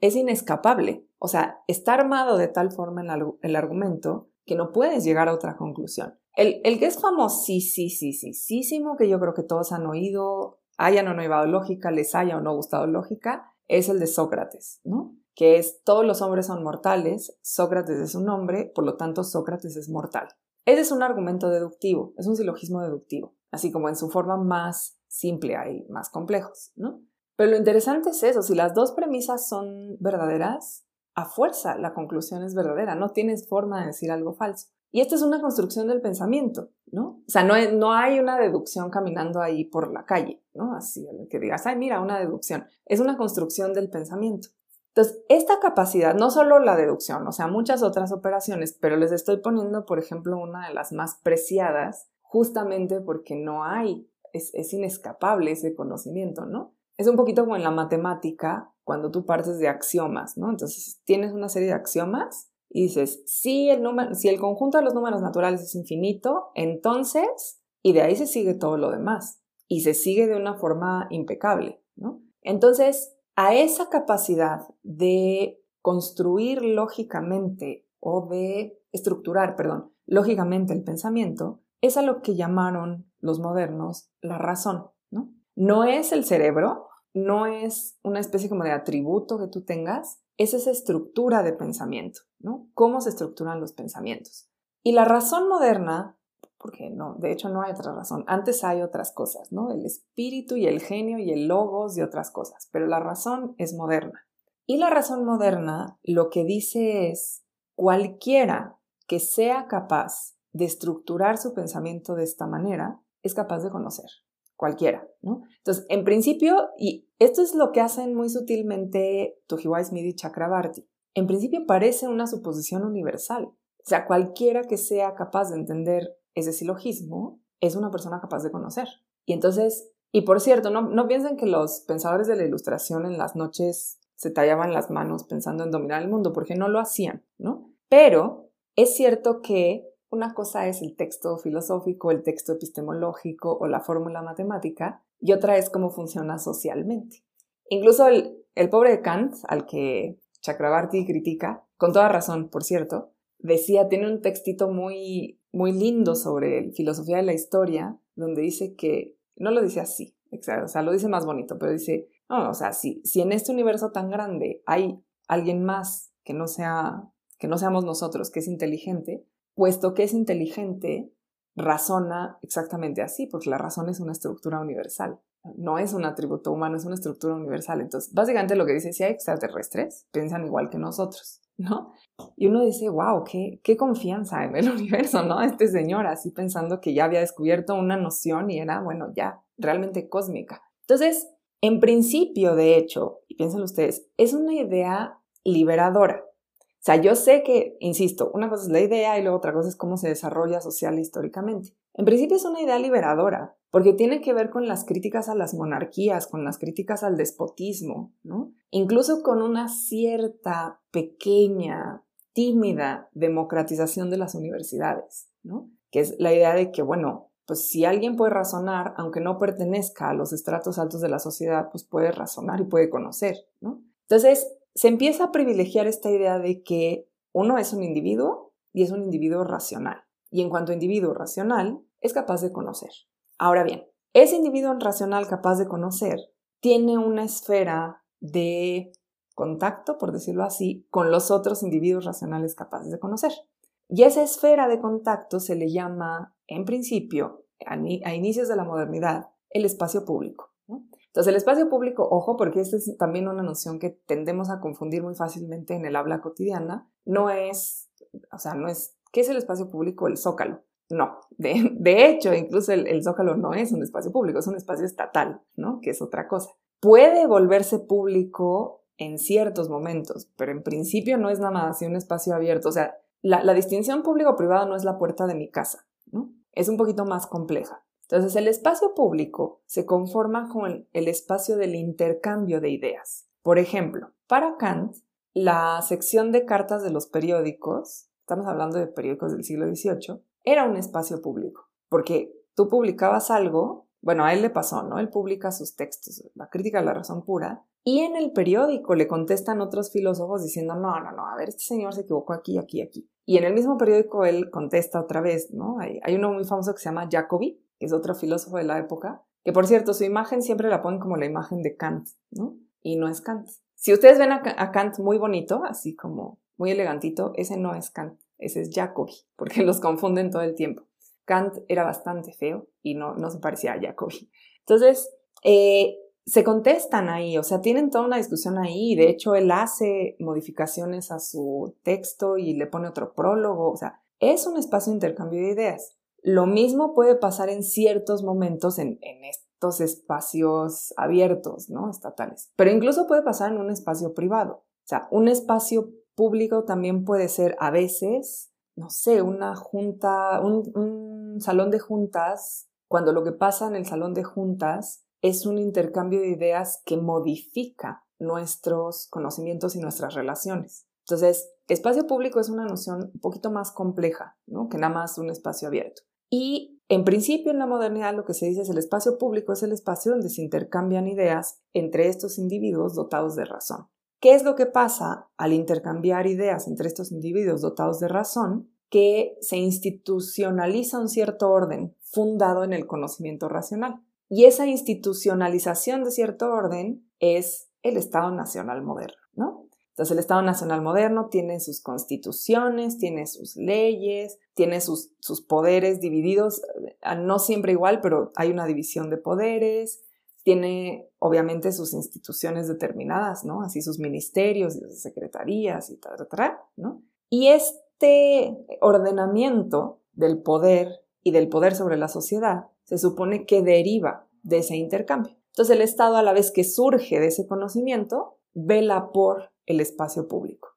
S1: es inescapable. O sea, está armado de tal forma el, el argumento que no puedes llegar a otra conclusión. El, el que es famosísimo, que yo creo que todos han oído, hayan o no llevado lógica, les haya o no gustado lógica, es el de Sócrates, ¿no? Que es todos los hombres son mortales, Sócrates es un hombre, por lo tanto Sócrates es mortal. Ese es un argumento deductivo, es un silogismo deductivo, así como en su forma más simple hay más complejos, ¿no? Pero lo interesante es eso, si las dos premisas son verdaderas, a fuerza la conclusión es verdadera, no tienes forma de decir algo falso. Y esta es una construcción del pensamiento, ¿no? O sea, no, no hay una deducción caminando ahí por la calle, ¿no? Así, que digas, ay, mira, una deducción. Es una construcción del pensamiento. Entonces, esta capacidad, no solo la deducción, o sea, muchas otras operaciones, pero les estoy poniendo, por ejemplo, una de las más preciadas, justamente porque no hay, es, es inescapable ese conocimiento, ¿no? Es un poquito como en la matemática, cuando tú partes de axiomas, ¿no? Entonces, tienes una serie de axiomas y dices, si el, número, si el conjunto de los números naturales es infinito, entonces, y de ahí se sigue todo lo demás, y se sigue de una forma impecable, ¿no? Entonces, a esa capacidad de construir lógicamente o de estructurar, perdón, lógicamente el pensamiento, es a lo que llamaron los modernos la razón, ¿no? No es el cerebro, no es una especie como de atributo que tú tengas, es esa estructura de pensamiento, ¿no? Cómo se estructuran los pensamientos. Y la razón moderna, porque no, de hecho no hay otra razón, antes hay otras cosas, ¿no? El espíritu y el genio y el logos y otras cosas, pero la razón es moderna. Y la razón moderna lo que dice es, cualquiera que sea capaz de estructurar su pensamiento de esta manera, es capaz de conocer cualquiera, ¿no? Entonces, en principio, y esto es lo que hacen muy sutilmente Tojiwa Smith y Chakrabarti, en principio parece una suposición universal. O sea, cualquiera que sea capaz de entender ese silogismo es una persona capaz de conocer. Y entonces, y por cierto, no, no piensen que los pensadores de la ilustración en las noches se tallaban las manos pensando en dominar el mundo, porque no lo hacían, ¿no? Pero es cierto que una cosa es el texto filosófico, el texto epistemológico o la fórmula matemática, y otra es cómo funciona socialmente. Incluso el, el pobre Kant, al que Chakrabarti critica, con toda razón, por cierto, decía, tiene un textito muy, muy lindo sobre filosofía de la historia, donde dice que, no lo dice así, o sea, lo dice más bonito, pero dice, no, o sea, si, si en este universo tan grande hay alguien más que no sea, que no seamos nosotros, que es inteligente, puesto que es inteligente, razona exactamente así, porque la razón es una estructura universal. No es un atributo humano, es una estructura universal. Entonces, básicamente lo que dice, si hay extraterrestres, piensan igual que nosotros, ¿no? Y uno dice, wow, qué, qué confianza en el universo, ¿no? Este señor así pensando que ya había descubierto una noción y era, bueno, ya, realmente cósmica. Entonces, en principio, de hecho, y piensen ustedes, es una idea liberadora. O sea, yo sé que, insisto, una cosa es la idea y luego otra cosa es cómo se desarrolla social e históricamente. En principio es una idea liberadora, porque tiene que ver con las críticas a las monarquías, con las críticas al despotismo, ¿no? Incluso con una cierta pequeña, tímida democratización de las universidades, ¿no? Que es la idea de que, bueno, pues si alguien puede razonar, aunque no pertenezca a los estratos altos de la sociedad, pues puede razonar y puede conocer, ¿no? Entonces, se empieza a privilegiar esta idea de que uno es un individuo y es un individuo racional. Y en cuanto a individuo racional, es capaz de conocer. Ahora bien, ese individuo racional capaz de conocer tiene una esfera de contacto, por decirlo así, con los otros individuos racionales capaces de conocer. Y esa esfera de contacto se le llama, en principio, a, inicios de la modernidad, el espacio público. Entonces, el espacio público, ojo, porque esta es también una noción que tendemos a confundir muy fácilmente en el habla cotidiana, no es, o sea, no es, ¿qué es el espacio público? El zócalo. No, de, hecho, incluso el, el, zócalo no es un espacio público, es un espacio estatal, ¿no? Que es otra cosa. Puede volverse público en ciertos momentos, pero en principio no es nada más un espacio abierto. O sea, la, la distinción público-privado no es la puerta de mi casa, ¿no? Es un poquito más compleja. Entonces, el espacio público se conforma con el espacio del intercambio de ideas. Por ejemplo, para Kant, la sección de cartas de los periódicos, estamos hablando de periódicos del siglo XVIII, era un espacio público, porque tú publicabas algo bueno, a él le pasó, ¿no? Él publica sus textos, la crítica de la razón pura, y en el periódico le contestan otros filósofos diciendo, no, no, no, a ver, este señor se equivocó aquí, aquí, aquí. Y en el mismo periódico él contesta otra vez, ¿no? Hay, uno muy famoso que se llama Jacobi, que es otro filósofo de la época, que por cierto, su imagen siempre la ponen como la imagen de Kant, ¿no? Y no es Kant. Si ustedes ven a, Kant muy bonito, así como muy elegantito, ese no es Kant, ese es Jacobi, porque los confunden todo el tiempo. Kant era bastante feo y no, no se parecía a Jacobi. Entonces, eh, se contestan ahí, o sea, tienen toda una discusión ahí, de hecho él hace modificaciones a su texto y le pone otro prólogo, o sea, es un espacio de intercambio de ideas. Lo mismo puede pasar en ciertos momentos en, en estos espacios abiertos, ¿no? Estatales, pero incluso puede pasar en un espacio privado. O sea, un espacio público también puede ser a veces, no sé, una junta, un, salón de juntas, cuando lo que pasa en el salón de juntas es un intercambio de ideas que modifica nuestros conocimientos y nuestras relaciones. Entonces, espacio público es una noción un poquito más compleja, ¿no? Que nada más un espacio abierto. Y en principio en la modernidad lo que se dice es el espacio público es el espacio donde se intercambian ideas entre estos individuos dotados de razón. ¿Qué es lo que pasa al intercambiar ideas entre estos individuos dotados de razón? Que se institucionaliza un cierto orden fundado en el conocimiento racional. Y esa institucionalización de cierto orden es el Estado Nacional moderno, ¿no? Entonces el Estado Nacional moderno tiene sus constituciones, tiene sus leyes, tiene sus, sus poderes divididos, eh, no siempre igual, pero hay una división de poderes, tiene obviamente sus instituciones determinadas, ¿no? Así sus ministerios y sus secretarías y tal, tal, tal. Y este ordenamiento del poder y del poder sobre la sociedad se supone que deriva de ese intercambio. Entonces el Estado, a la vez que surge de ese conocimiento, vela por el espacio público.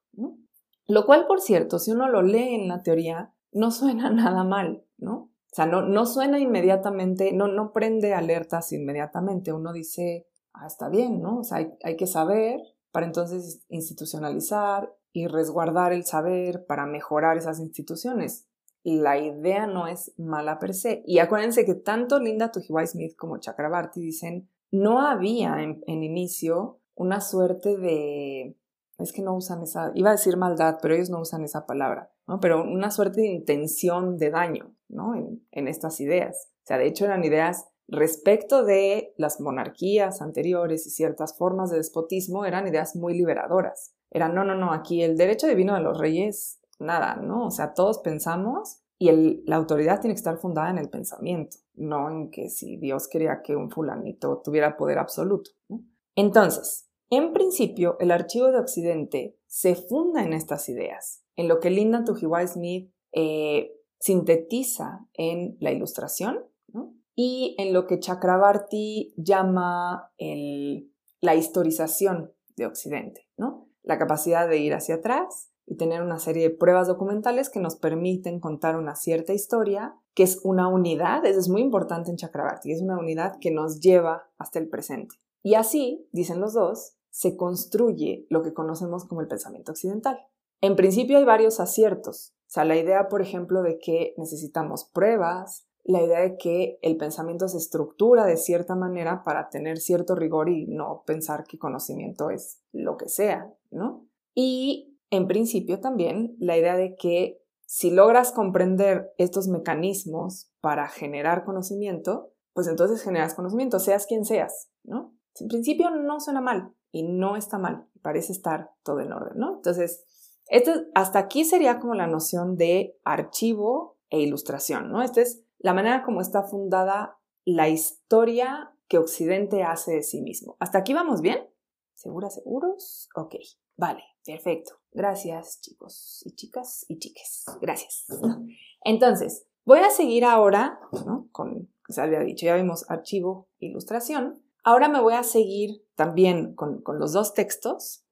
S1: Lo cual, por cierto, si uno lo lee en la teoría, no suena nada mal, ¿no? O sea, no, no suena inmediatamente, no, no prende alertas inmediatamente. Uno dice, ah, está bien, ¿no? O sea, hay, hay que saber para entonces institucionalizar y resguardar el saber para mejorar esas instituciones la idea no es mala per se. Y acuérdense que tanto Linda Tujiwai Smith como Chakrabarti dicen, no había en, inicio una suerte de, es que no usan esa, iba a decir maldad, pero ellos no usan esa palabra, ¿no? Pero una suerte de intención de daño, ¿no? En, estas ideas. O sea, de hecho eran ideas respecto de las monarquías anteriores y ciertas formas de despotismo, eran ideas muy liberadoras. Eran, no, no, no, aquí el derecho divino de los reyes nada, ¿no? O sea, todos pensamos y la autoridad tiene que estar fundada en el pensamiento, no en que si Dios quería que un fulanito tuviera poder absoluto. Entonces, en principio, el archivo de Occidente se funda en estas ideas, en lo que Linda Tujiwai Smith eh, sintetiza en la ilustración y en lo que Chakrabarti llama la historización de Occidente, la capacidad de ir hacia atrás y tener una serie de pruebas documentales que nos permiten contar una cierta historia, que es una unidad, eso es muy importante en Chakrabarti, es una unidad que nos lleva hasta el presente. Y así, dicen los dos, se construye lo que conocemos como el pensamiento occidental. En principio hay varios aciertos, sea, la idea, por ejemplo, de que necesitamos pruebas, la idea de que el pensamiento se estructura de cierta manera para tener cierto rigor y no pensar que conocimiento es lo que sea, ¿no? Y en principio también la idea de que si logras comprender estos mecanismos para generar conocimiento, pues entonces generas conocimiento, seas quien seas, ¿no? En principio no suena mal y no está mal, parece estar todo en orden, ¿no? Entonces, esto, hasta aquí sería como la noción de archivo e ilustración, ¿no? Esta es la manera como está fundada la historia que Occidente hace de sí mismo. ¿Hasta aquí vamos bien? ¿Seguras, seguros? Ok, vale, perfecto. Gracias, chicos y chicas y chiques. Gracias. Entonces, voy a seguir ahora, ¿no? Con, se había dicho, ya vimos archivo, ilustración. Ahora me voy a seguir también con, con los dos textos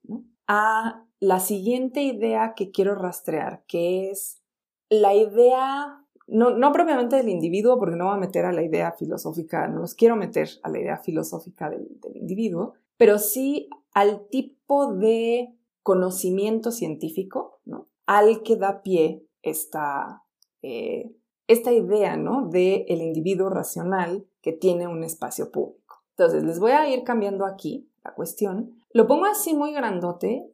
S1: a la siguiente idea que quiero rastrear, que es la idea, no, no propiamente del individuo, porque no voy a meter a la idea filosófica, no los quiero meter a la idea filosófica del, del individuo, pero sí al tipo de conocimiento científico ¿no? al que da pie esta, eh, esta idea, ¿no? De el individuo racional que tiene un espacio público. Entonces, les voy a ir cambiando aquí la cuestión. Lo pongo así muy grandote,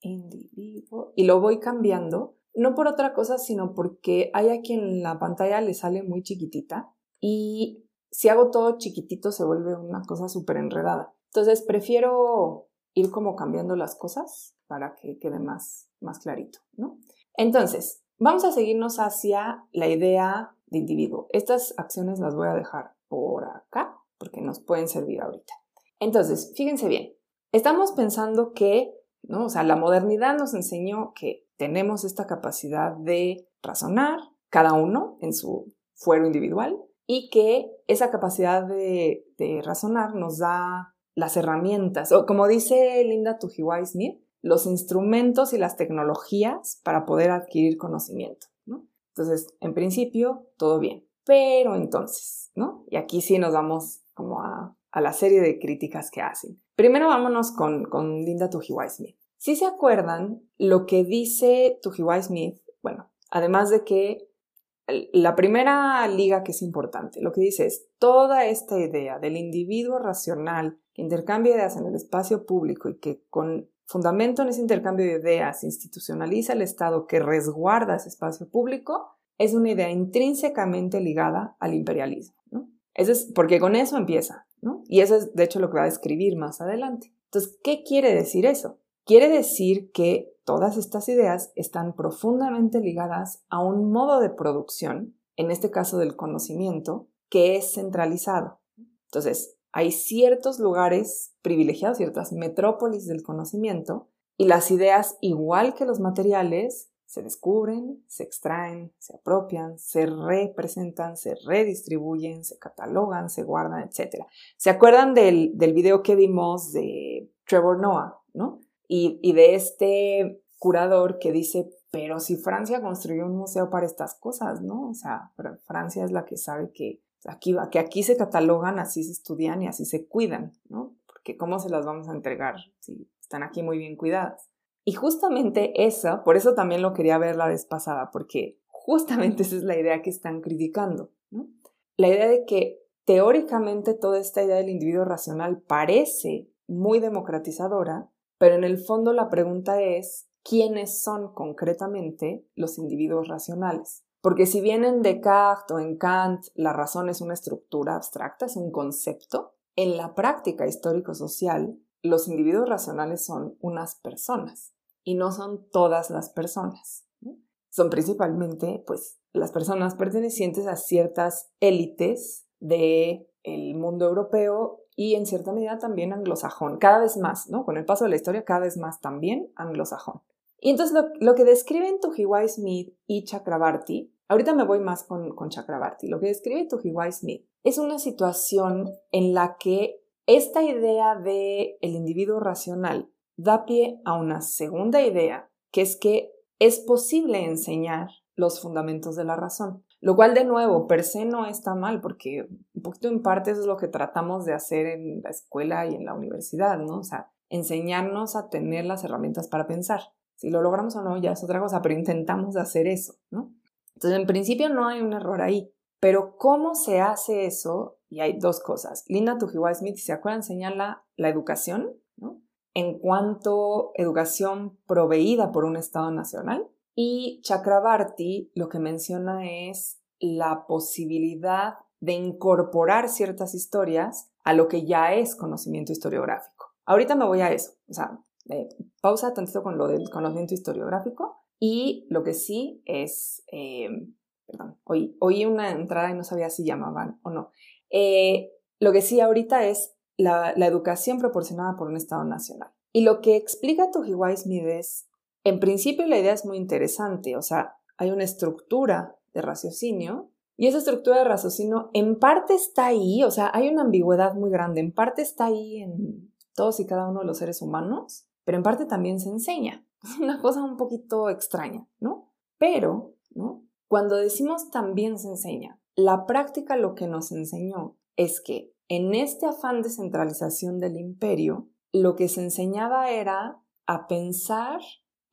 S1: individuo, y lo voy cambiando, no por otra cosa, sino porque hay aquí en la pantalla le sale muy chiquitita y si hago todo chiquitito se vuelve una cosa súper enredada. Entonces, prefiero ir como cambiando las cosas para que quede más, más clarito, ¿no? Entonces, vamos a seguirnos hacia la idea de individuo. Estas acciones las voy a dejar por acá porque nos pueden servir ahorita. Entonces, fíjense bien, estamos pensando que, ¿no? O sea, la modernidad nos enseñó que tenemos esta capacidad de razonar, cada uno en su fuero individual, y que esa capacidad de, de razonar nos da las herramientas, o como dice Linda Tujiwai Smith, los instrumentos y las tecnologías para poder adquirir conocimiento. ¿no? Entonces, en principio, todo bien. Pero entonces, ¿no? Y aquí sí nos vamos como a, la serie de críticas que hacen. Primero vámonos con, con Linda Tujiwai Smith. Si se acuerdan, lo que dice Tujiwai Smith, bueno, además de que la primera liga que es importante, lo que dice es toda esta idea del individuo racional que intercambia ideas en el espacio público y que con fundamento en ese intercambio de ideas institucionaliza el Estado que resguarda ese espacio público, es una idea intrínsecamente ligada al imperialismo. ¿no? Eso es porque con eso empieza, ¿no? Y eso es de hecho lo que va a describir más adelante. Entonces, ¿qué quiere decir eso? Quiere decir que todas estas ideas están profundamente ligadas a un modo de producción, en este caso del conocimiento, que es centralizado. Entonces, hay ciertos lugares privilegiados, ciertas metrópolis del conocimiento, y las ideas, igual que los materiales, se descubren, se extraen, se apropian, se representan, se redistribuyen, se catalogan, se guardan, etc. ¿Se acuerdan del, del video que vimos de Trevor Noah, ¿no? Y, de este curador que dice, pero si Francia construyó un museo para estas cosas, ¿no? O sea, Francia es la que sabe que aquí, que aquí se catalogan, así se estudian y así se cuidan, ¿no? Porque ¿cómo se las vamos a entregar si están aquí muy bien cuidadas? Y justamente eso, por eso también lo quería ver la vez pasada, porque justamente esa es la idea que están criticando, ¿no? La idea de que teóricamente toda esta idea del individuo racional parece muy democratizadora, pero en el fondo la pregunta es, ¿quiénes son concretamente los individuos racionales? Porque si bien en Descartes o en Kant la razón es una estructura abstracta, es un concepto, en la práctica histórico-social los individuos racionales son unas personas y no son todas las personas. Son principalmente pues, las personas pertenecientes a ciertas élites del el mundo europeo y en cierta medida también anglosajón, cada vez más, ¿no? Con el paso de la historia, cada vez más también anglosajón. Y entonces lo, que describen Tujiwai Smith y Chakrabarti, ahorita me voy más con, con Chakrabarti, lo que describe Tujiwai Smith es una situación en la que esta idea de el individuo racional da pie a una segunda idea, que es que es posible enseñar los fundamentos de la razón. Lo cual, de nuevo, per se no está mal, porque un poquito en parte eso es lo que tratamos de hacer en la escuela y en la universidad, ¿no? O sea, enseñarnos a tener las herramientas para pensar. Si lo logramos o no, ya es otra cosa, pero intentamos hacer eso, ¿no? Entonces, en principio no hay un error ahí. Pero ¿cómo se hace eso? Y hay dos cosas. Linda Tujiwai Smith, ¿se acuerdan? Señala la educación, ¿no? En cuanto educación proveída por un Estado nacional, y Chakrabarti lo que menciona es la posibilidad de incorporar ciertas historias a lo que ya es conocimiento historiográfico. Ahorita me voy a eso, o sea, eh, pausa tantito con lo del conocimiento historiográfico y lo que sí es, eh, perdón, oí, una entrada y no sabía si llamaban o no. Eh, lo que sí ahorita es la, educación proporcionada por un Estado nacional. Y lo que explica Tujiwai Smith es en principio la idea es muy interesante, o sea, hay una estructura de raciocinio y esa estructura de raciocinio en parte está ahí, o sea, hay una ambigüedad muy grande, en parte está ahí en todos y cada uno de los seres humanos, pero en parte también se enseña. Es una cosa un poquito extraña, ¿no? Pero, ¿no? Cuando decimos también se enseña, la práctica lo que nos enseñó es que en este afán de centralización del imperio, lo que se enseñaba era a pensar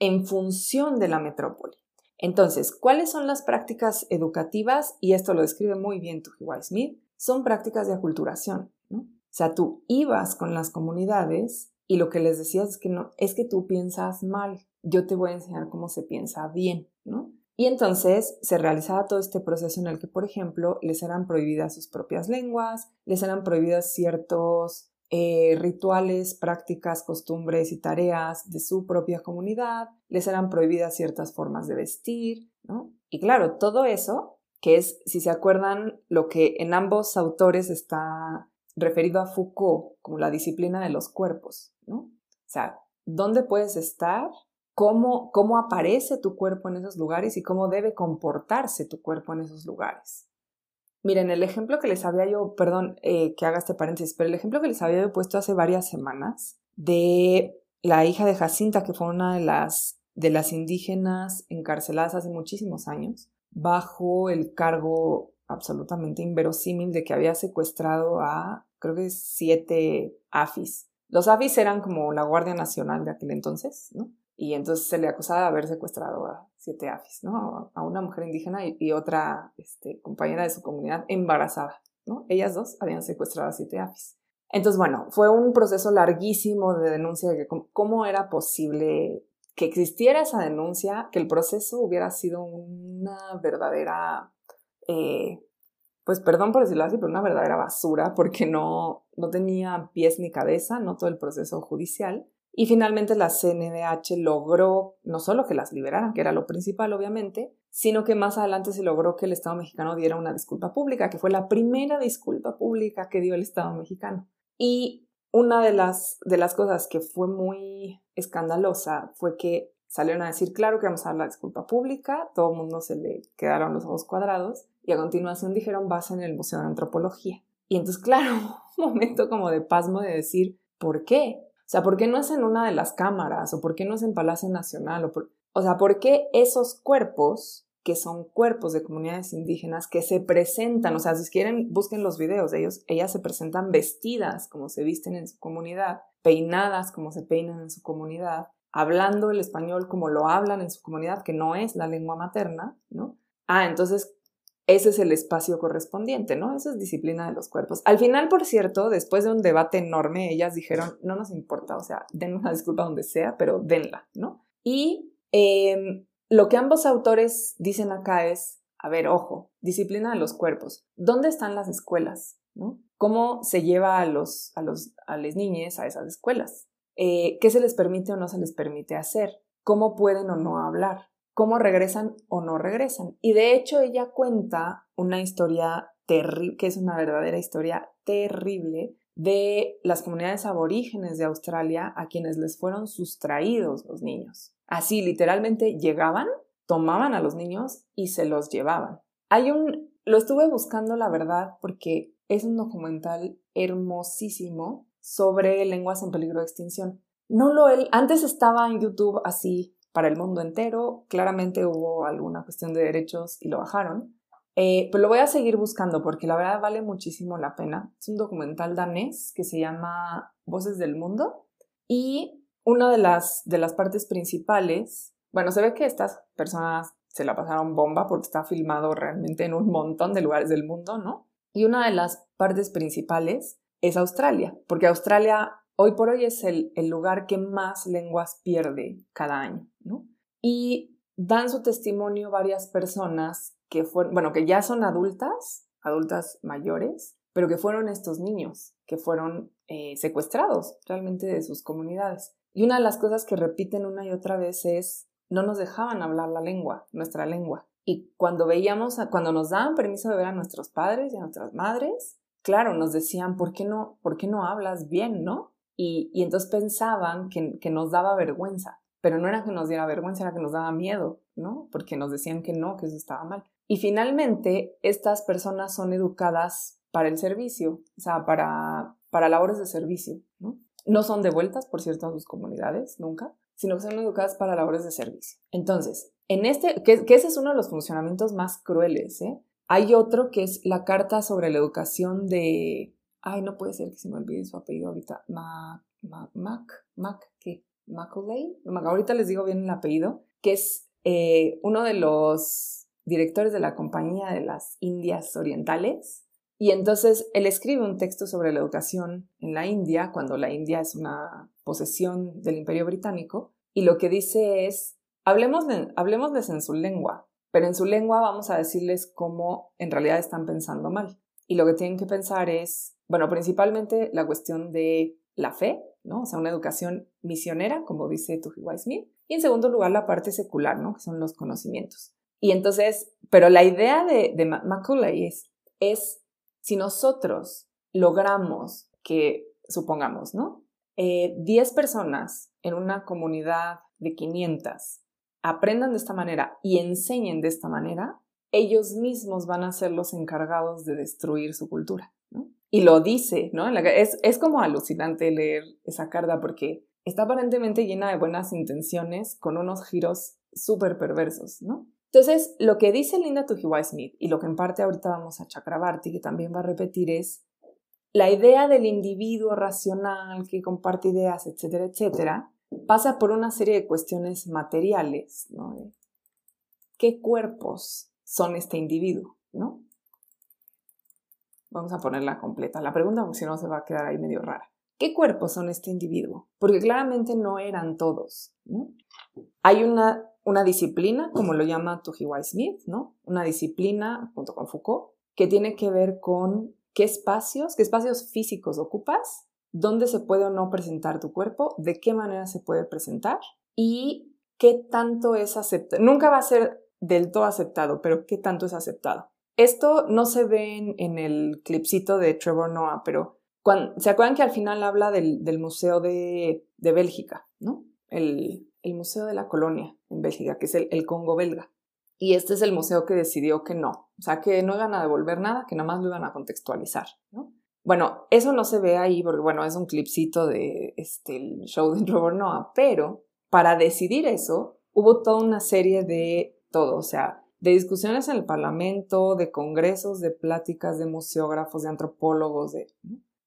S1: en función de la metrópoli. Entonces, ¿cuáles son las prácticas educativas? Y esto lo describe muy bien Tujiwai Smith. Son prácticas de aculturación, ¿no? O sea, tú ibas con las comunidades y lo que les decías es que no, es que tú piensas mal. Yo te voy a enseñar cómo se piensa bien, ¿no? Y entonces se realizaba todo este proceso en el que, por ejemplo, les eran prohibidas sus propias lenguas, les eran prohibidas ciertos eh, rituales, prácticas, costumbres y tareas de su propia comunidad, les eran prohibidas ciertas formas de vestir, ¿no? Y claro, todo eso, que es, si se acuerdan, lo que en ambos autores está referido a Foucault como la disciplina de los cuerpos, ¿no? O sea, ¿dónde puedes estar? Cómo, cómo aparece tu cuerpo en esos lugares y cómo debe comportarse tu cuerpo en esos lugares. Miren, el ejemplo que les había yo, perdón eh, que haga este paréntesis, pero el ejemplo que les había yo puesto hace varias semanas de la hija de Jacinta, que fue una de las, de las indígenas encarceladas hace muchísimos años, bajo el cargo absolutamente inverosímil de que había secuestrado a, creo que siete afis. Los afis eran como la Guardia Nacional de aquel entonces, ¿no? Y entonces se le acusaba de haber secuestrado a siete afis, ¿no? A una mujer indígena y, otra este, compañera de su comunidad embarazada, ¿no? Ellas dos habían secuestrado a siete afis. Entonces, bueno, fue un proceso larguísimo de denuncia de que cómo era posible que existiera esa denuncia, que el proceso hubiera sido una verdadera, eh, pues perdón por decirlo así, pero una verdadera basura, porque no, no tenía pies ni cabeza, no todo el proceso judicial. Y finalmente la CNDH logró no solo que las liberaran, que era lo principal obviamente, sino que más adelante se logró que el Estado mexicano diera una disculpa pública, que fue la primera disculpa pública que dio el Estado mexicano. Y una de las, de las cosas que fue muy escandalosa fue que salieron a decir, claro que vamos a dar la disculpa pública, todo el mundo se le quedaron los ojos cuadrados, y a continuación dijeron, base en el Museo de Antropología. Y entonces, claro, un momento como de pasmo de decir, ¿por qué? O sea, ¿por qué no es en una de las cámaras? ¿O por qué no es en Palacio Nacional? O, o sea, ¿por qué esos cuerpos, que son cuerpos de comunidades indígenas, que se presentan, o sea, si quieren, busquen los videos de ellos, ellas se presentan vestidas como se visten en su comunidad, peinadas como se peinan en su comunidad, hablando el español como lo hablan en su comunidad, que no es la lengua materna, ¿no? Ah, entonces ese es el espacio correspondiente, ¿no? Esa es disciplina de los cuerpos. Al final, por cierto, después de un debate enorme, ellas dijeron, no nos importa, o sea, den una disculpa donde sea, pero denla, ¿no? Y em, lo que ambos autores dicen acá es, a ver, ojo, disciplina de los cuerpos. ¿Dónde están las escuelas? ¿no? ¿Cómo se lleva a los, a los a las niñas a esas escuelas? Eh, ¿Qué se les permite o no se les permite hacer? ¿Cómo pueden o no hablar? Cómo regresan o no regresan. Y de hecho ella cuenta una historia terrible, que es una verdadera historia terrible, de las comunidades aborígenes de Australia a quienes les fueron sustraídos los niños. Así, literalmente llegaban, tomaban a los niños y se los llevaban. Hay un, lo estuve buscando la verdad porque es un documental hermosísimo sobre lenguas en peligro de extinción. No lo, antes estaba en YouTube así para el mundo entero. Claramente hubo alguna cuestión de derechos y lo bajaron. Eh, pero lo voy a seguir buscando porque la verdad vale muchísimo la pena. Es un documental danés que se llama Voces del Mundo y una de las, de las partes principales, bueno, se ve que estas personas se la pasaron bomba porque está filmado realmente en un montón de lugares del mundo, ¿no? Y una de las partes principales es Australia, porque Australia hoy por hoy es el, lugar que más lenguas pierde cada año, Y dan su testimonio varias personas que fueron, bueno, que ya son adultas, adultas mayores, pero que fueron estos niños, que fueron eh, secuestrados realmente de sus comunidades. Y una de las cosas que repiten una y otra vez es, no nos dejaban hablar la lengua, nuestra lengua. Y cuando veíamos, cuando nos daban permiso de ver a nuestros padres y a nuestras madres, claro, nos decían, ¿por qué no, por qué no hablas bien, no? Y, entonces pensaban que, nos daba vergüenza, pero no era que nos diera vergüenza, era que nos daba miedo, ¿no? Porque nos decían que no, que eso estaba mal. Y finalmente, estas personas son educadas para el servicio, o sea, para, para labores de servicio, ¿no? No son devueltas, por cierto, a sus comunidades, nunca, sino que son educadas para labores de servicio. Entonces, en este, que, que ese es uno de los funcionamientos más crueles, ¿eh? Hay otro que es la Carta sobre la Educación de Ay, no puede ser que se me olvide su apellido ahorita. Mac, Mac, Mac, ¿qué? Macaulay. Ahorita les digo bien el apellido, que es eh, uno de los directores de la Compañía de las Indias Orientales. Y entonces él escribe un texto sobre la educación en la India, cuando la India es una posesión del Imperio Británico. Y lo que dice es, hablemos hablemosles en su lengua, pero en su lengua vamos a decirles cómo en realidad están pensando mal. Y lo que tienen que pensar es, bueno, principalmente la cuestión de la fe, ¿no? O sea, una educación misionera, como dice Tujiwai Smith. Y en segundo lugar, la parte secular, ¿no? Que son los conocimientos. Y entonces, pero la idea de, de Macaulay es, es, si nosotros logramos que, supongamos, ¿no? 10 eh, personas en una comunidad de 500 aprendan de esta manera y enseñen de esta manera, ellos mismos van a ser los encargados de destruir su cultura, ¿no? Y lo dice, ¿no? Es, es como alucinante leer esa carta porque está aparentemente llena de buenas intenciones con unos giros súper perversos, ¿no? Entonces, lo que dice Linda Tujiwai Smith y lo que en parte ahorita vamos a Chakrabarti, que también va a repetir, es la idea del individuo racional que comparte ideas, etcétera, etcétera, pasa por una serie de cuestiones materiales, ¿no? ¿Qué cuerpos son este individuo, ¿no? Vamos a ponerla completa. La pregunta, porque si no se va a quedar ahí medio rara. ¿Qué cuerpos son este individuo? Porque claramente no eran todos. Hay una, una disciplina, como lo llama Tujiwai Smith, ¿no? Una disciplina, junto con Foucault, que tiene que ver con qué espacios, qué espacios físicos ocupas, dónde se puede o no presentar tu cuerpo, de qué manera se puede presentar y qué tanto es aceptado. Nunca va a ser del todo aceptado, pero qué tanto es aceptado. Esto no se ve en, el clipcito de Trevor Noah, pero ¿se acuerdan que al final habla del, Museo de, Bélgica, ¿no? El, Museo de la Colonia en Bélgica, que es el, Congo belga. Y este es el museo que decidió que no, o sea, que no iban a devolver nada, que nada más lo iban a contextualizar, ¿no? Bueno, eso no se ve ahí porque, bueno, es un clipcito de este, show de Trevor Noah, pero para decidir eso hubo toda una serie de todo, o sea, de discusiones en el Parlamento, de congresos, de pláticas de museógrafos, de antropólogos, de...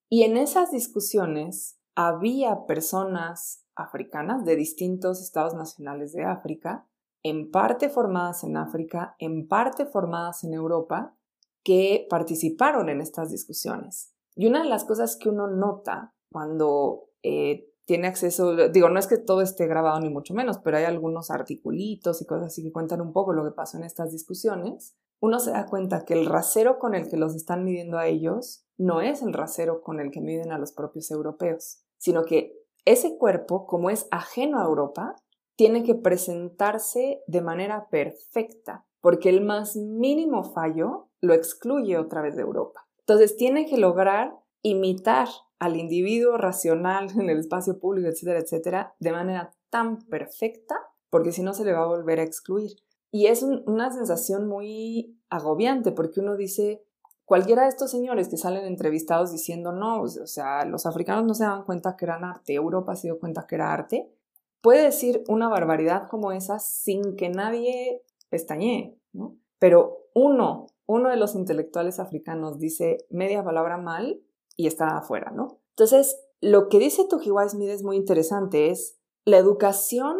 S1: Y en esas discusiones había personas africanas de distintos estados nacionales de África, en parte formadas en África, en parte formadas en Europa, que participaron en estas discusiones. Y una de las cosas que uno nota cuando eh, tiene acceso, digo, no es que todo esté grabado ni mucho menos, pero hay algunos articulitos y cosas así que cuentan un poco lo que pasó en estas discusiones, uno se da cuenta que el rasero con el que los están midiendo a ellos no es el rasero con el que miden a los propios europeos, sino que ese cuerpo, como es ajeno a Europa, tiene que presentarse de manera perfecta, porque el más mínimo fallo lo excluye otra vez de Europa. Entonces tiene que lograr imitar al individuo racional en el espacio público, etcétera, etcétera, de manera tan perfecta, porque si no se le va a volver a excluir. Y es una sensación muy agobiante, porque uno dice, cualquiera de estos señores que salen entrevistados diciendo, no, o sea, los africanos no se dan cuenta que eran arte, Europa se dio cuenta que era arte, puede decir una barbaridad como esa sin que nadie pestañee, ¿no? Pero uno, uno de los intelectuales africanos dice media palabra mal y está afuera, ¿no? Entonces, lo que dice Tojiwa Smith es muy interesante, es la educación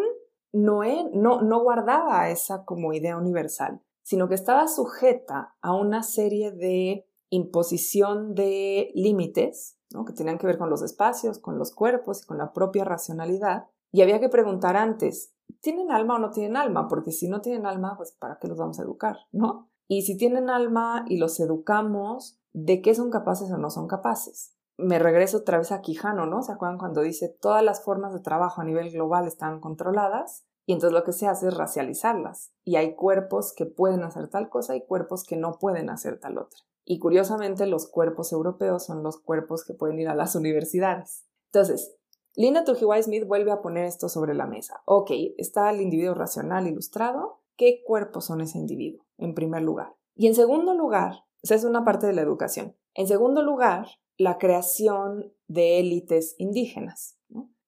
S1: no, no, no guardaba esa como idea universal, sino que estaba sujeta a una serie de imposición de límites, ¿no? que tenían que ver con los espacios, con los cuerpos y con la propia racionalidad. Y había que preguntar antes, ¿tienen alma o no tienen alma? Porque si no tienen alma, pues ¿para qué los vamos a educar? ¿no? Y si tienen alma y los educamos, de qué son capaces o no son capaces. Me regreso otra vez a Quijano, ¿no? ¿Se acuerdan cuando dice todas las formas de trabajo a nivel global están controladas? Y entonces lo que se hace es racializarlas. Y hay cuerpos que pueden hacer tal cosa y cuerpos que no pueden hacer tal otra. Y curiosamente los cuerpos europeos son los cuerpos que pueden ir a las universidades. Entonces, Linda Tujiwai Smith vuelve a poner esto sobre la mesa. Ok, está el individuo racional ilustrado. ¿Qué cuerpos son ese individuo? En primer lugar. Y en segundo lugar, esa es una parte de la educación. En segundo lugar, la creación de élites indígenas.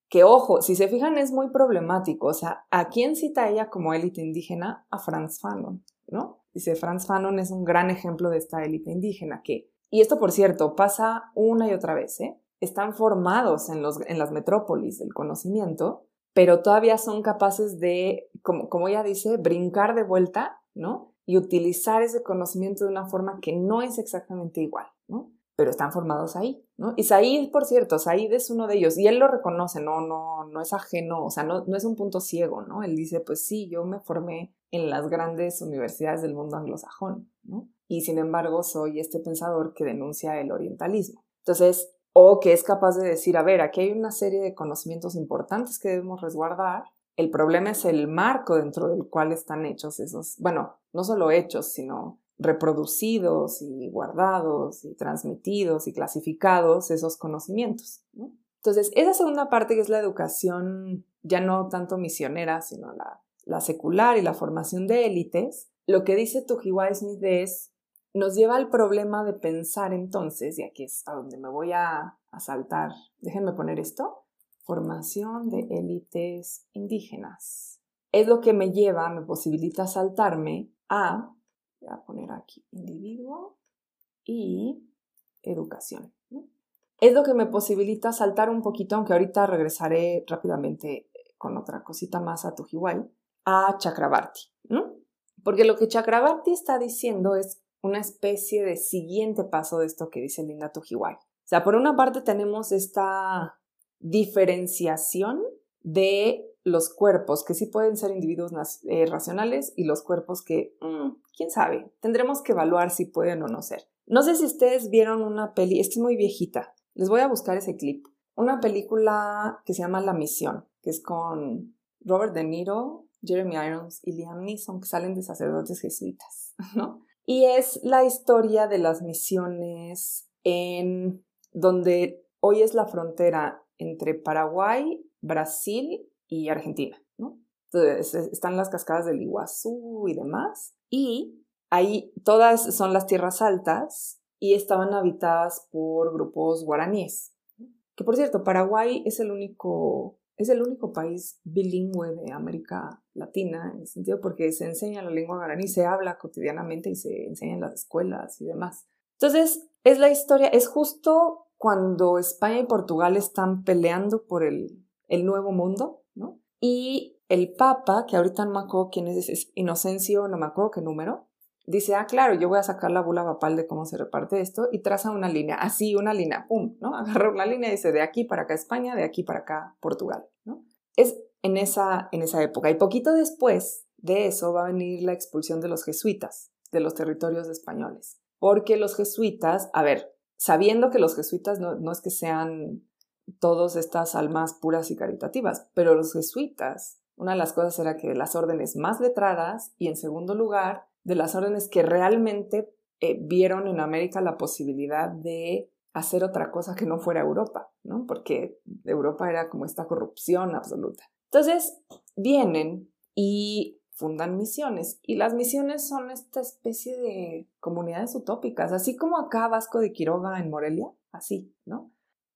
S1: Que ojo, si se fijan es muy problemático. O sea, ¿a quién cita ella como élite indígena? A Franz Fanon, ¿no? Dice, Franz Fanon es un gran ejemplo de esta élite indígena que, y esto por cierto, pasa una y otra vez, ¿eh? Están formados en, los, en las metrópolis del conocimiento pero todavía son capaces de, como, como ella dice, brincar de vuelta, ¿no? Y utilizar ese conocimiento de una forma que no es exactamente igual, ¿no? Pero están formados ahí, ¿no? Y Said, por cierto, Said es uno de ellos, y él lo reconoce, no, no, no es ajeno, o sea, no, no es un punto ciego, ¿no? Él dice, pues sí, yo me formé en las grandes universidades del mundo anglosajón, ¿no? Y sin embargo soy este pensador que denuncia el orientalismo. Entonces, o que es capaz de decir, a ver, aquí hay una serie de conocimientos importantes que debemos resguardar. El problema es el marco dentro del cual están hechos esos, bueno, no solo hechos, sino reproducidos y guardados y transmitidos y clasificados esos conocimientos. Entonces, esa segunda parte que es la educación ya no tanto misionera, sino la, la secular y la formación de élites, lo que dice Tujiwai Smith es nos lleva al problema de pensar entonces, y aquí es a donde me voy a, saltar, déjenme poner esto, formación de élites indígenas. Es lo que me lleva, me posibilita saltarme a, voy a poner aquí individuo y educación. Es lo que me posibilita saltar un poquito, aunque ahorita regresaré rápidamente con otra cosita más a Tujiwai, a Chakrabarti. Porque lo que Chakrabarti está diciendo es una especie de siguiente paso de esto que dice Linda Tujiwai. O sea, por una parte tenemos esta diferenciación de los cuerpos, que sí pueden ser individuos eh, racionales, y los cuerpos que, mm, quién sabe, tendremos que evaluar si pueden o no ser. No sé si ustedes vieron una peli, es es muy viejita, les voy a buscar ese clip. Una película que se llama La Misión, que es con Robert De Niro, Jeremy Irons y Liam Neeson, que salen de sacerdotes jesuitas, ¿no? y es la historia de las misiones en donde hoy es la frontera entre Paraguay, Brasil y Argentina, ¿no? Entonces están las cascadas del Iguazú y demás, y ahí todas son las tierras altas y estaban habitadas por grupos guaraníes. Que por cierto, Paraguay es el único es el único país bilingüe de América Latina, en el sentido porque se enseña la lengua guaraní, se habla cotidianamente y se enseña en las escuelas y demás. Entonces, es la historia, es justo cuando España y Portugal están peleando por el, el nuevo mundo, ¿no? Y el Papa, que ahorita no me acuerdo quién es, es Inocencio, no me acuerdo qué número, dice, ah, claro, yo voy a sacar la bula papal de cómo se reparte esto y traza una línea, así una línea, pum, ¿no? Agarra una línea y dice, de aquí para acá España, de aquí para acá Portugal, ¿no? Es en esa, en esa época. Y poquito después de eso va a venir la expulsión de los jesuitas de los territorios españoles. Porque los jesuitas, a ver, sabiendo que los jesuitas no, no es que sean todas estas almas puras y caritativas, pero los jesuitas, una de las cosas era que las órdenes más letradas y en segundo lugar, de las órdenes que realmente eh, vieron en América la posibilidad de hacer otra cosa que no fuera Europa, ¿no? Porque Europa era como esta corrupción absoluta. Entonces, vienen y fundan misiones y las misiones son esta especie de comunidades utópicas, así como acá Vasco de Quiroga en Morelia, así, ¿no?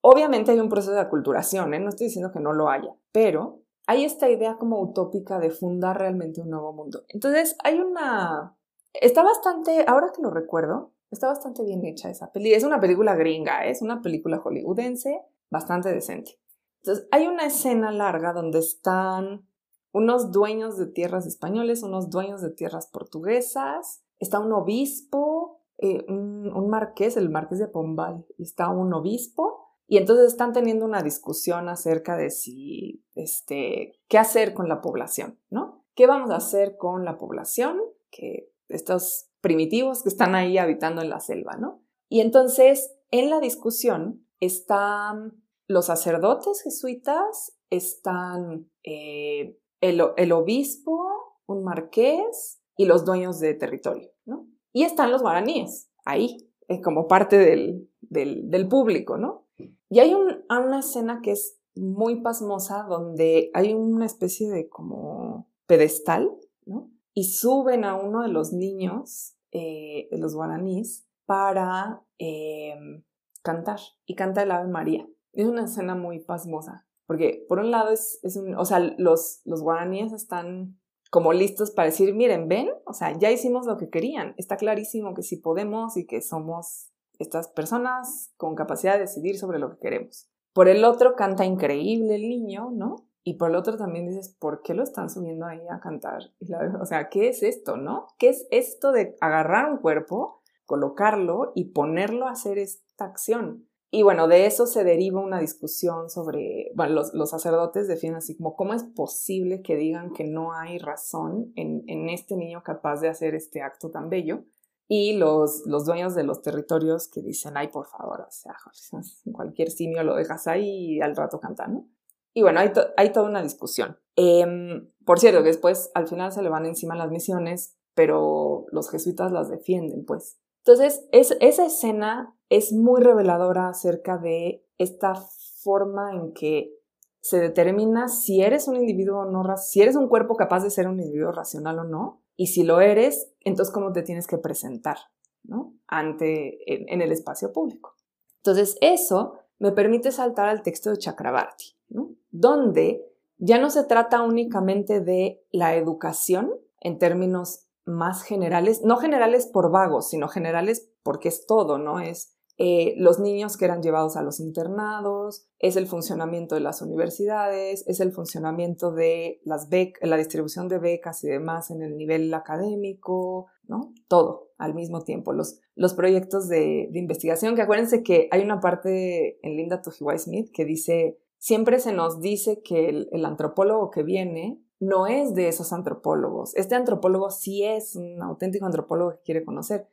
S1: Obviamente hay un proceso de aculturación, ¿eh? no estoy diciendo que no lo haya, pero hay esta idea como utópica de fundar realmente un nuevo mundo. Entonces, hay una... Está bastante, ahora que lo recuerdo, está bastante bien hecha esa peli. Es una película gringa, ¿eh? es una película hollywoodense bastante decente. Entonces, hay una escena larga donde están unos dueños de tierras españoles, unos dueños de tierras portuguesas, está un obispo, eh, un, marqués, el marqués de Pombal, está un obispo, y entonces están teniendo una discusión acerca de si, este, qué hacer con la población, ¿no? ¿Qué vamos a hacer con la población? Que estos primitivos que están ahí habitando en la selva, ¿no? Y entonces, en la discusión están los sacerdotes jesuitas, están eh, el, obispo, un marqués y los dueños de territorio, ¿no? Y están los guaraníes ahí, eh, como parte del, del público, ¿no? Y hay una escena que es muy pasmosa donde hay una especie de como pedestal, ¿no? Y suben a uno de los niños, eh, de los guaraníes, para em, cantar. Y canta el Ave María. Es una escena muy pasmosa. Porque por un lado es, es un, o sea, los, los guaraníes están como listos para decir, miren, ven, o sea, ya hicimos lo que querían. Está clarísimo que sí podemos y que somos estas personas con capacidad de decidir sobre lo que queremos. Por el otro canta increíble el niño, ¿no? y por el otro también dices, ¿por qué lo están subiendo ahí a cantar? o sea, ¿qué es esto, no? ¿Qué es esto de agarrar un cuerpo, colocarlo y ponerlo a hacer esta acción? Y bueno, de eso se deriva una discusión sobre, bueno, los, sacerdotes defienden así como, ¿cómo es posible que digan que no hay razón en, en este niño capaz de hacer este acto tan bello? Y los, los dueños de los territorios que dicen, ay, por favor, o sea, cualquier simio lo dejas ahí y al rato cantan, ¿no? Y bueno, hay, hay toda una discusión. Em, por cierto, después al final se le van encima las misiones, pero los jesuitas las defienden, pues. Entonces, es, esa escena es muy reveladora acerca de esta forma en que se determina si eres un individuo o no, si eres un cuerpo capaz de ser un individuo racional o no, y si lo eres, entonces cómo te tienes que presentar, ¿no? Ante, en, el espacio público. Entonces, eso me permite saltar al texto de Chakrabarti, ¿no? Donde ya no se trata únicamente de la educación en términos más generales, no generales por vagos, sino generales porque es todo, ¿no? Es eh, los niños que eran llevados a los internados, es el funcionamiento de las universidades, es el funcionamiento de las la distribución de becas y demás en el nivel académico, ¿no? Todo al mismo tiempo. Los, los proyectos de, investigación, que acuérdense que hay una parte en Linda Tujiwai Smith que dice, siempre se nos dice que el antropólogo que viene no es de esos antropólogos. Este antropólogo sí es un auténtico antropólogo que quiere conocer.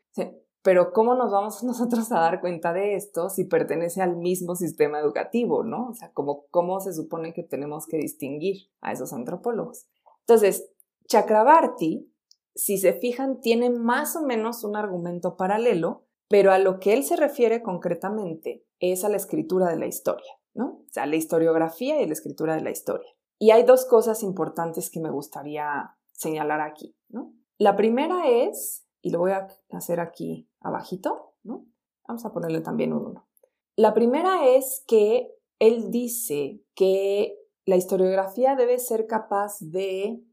S1: Pero ¿cómo nos vamos nosotros a dar cuenta de esto si pertenece al mismo sistema educativo, no? O sea, ¿cómo, se supone que tenemos que distinguir a esos antropólogos? Entonces, Chakrabarti, si se fijan, tiene más o menos un argumento paralelo, pero a lo que él se refiere concretamente es a la escritura de la historia, ¿no? O sea, la historiografía y la escritura de la historia. Y hay dos cosas importantes que me gustaría señalar aquí. La primera es, y lo voy a hacer aquí abajito, ¿no? Vamos a ponerle también un 1. La primera es que él dice que la historiografía debe ser capaz de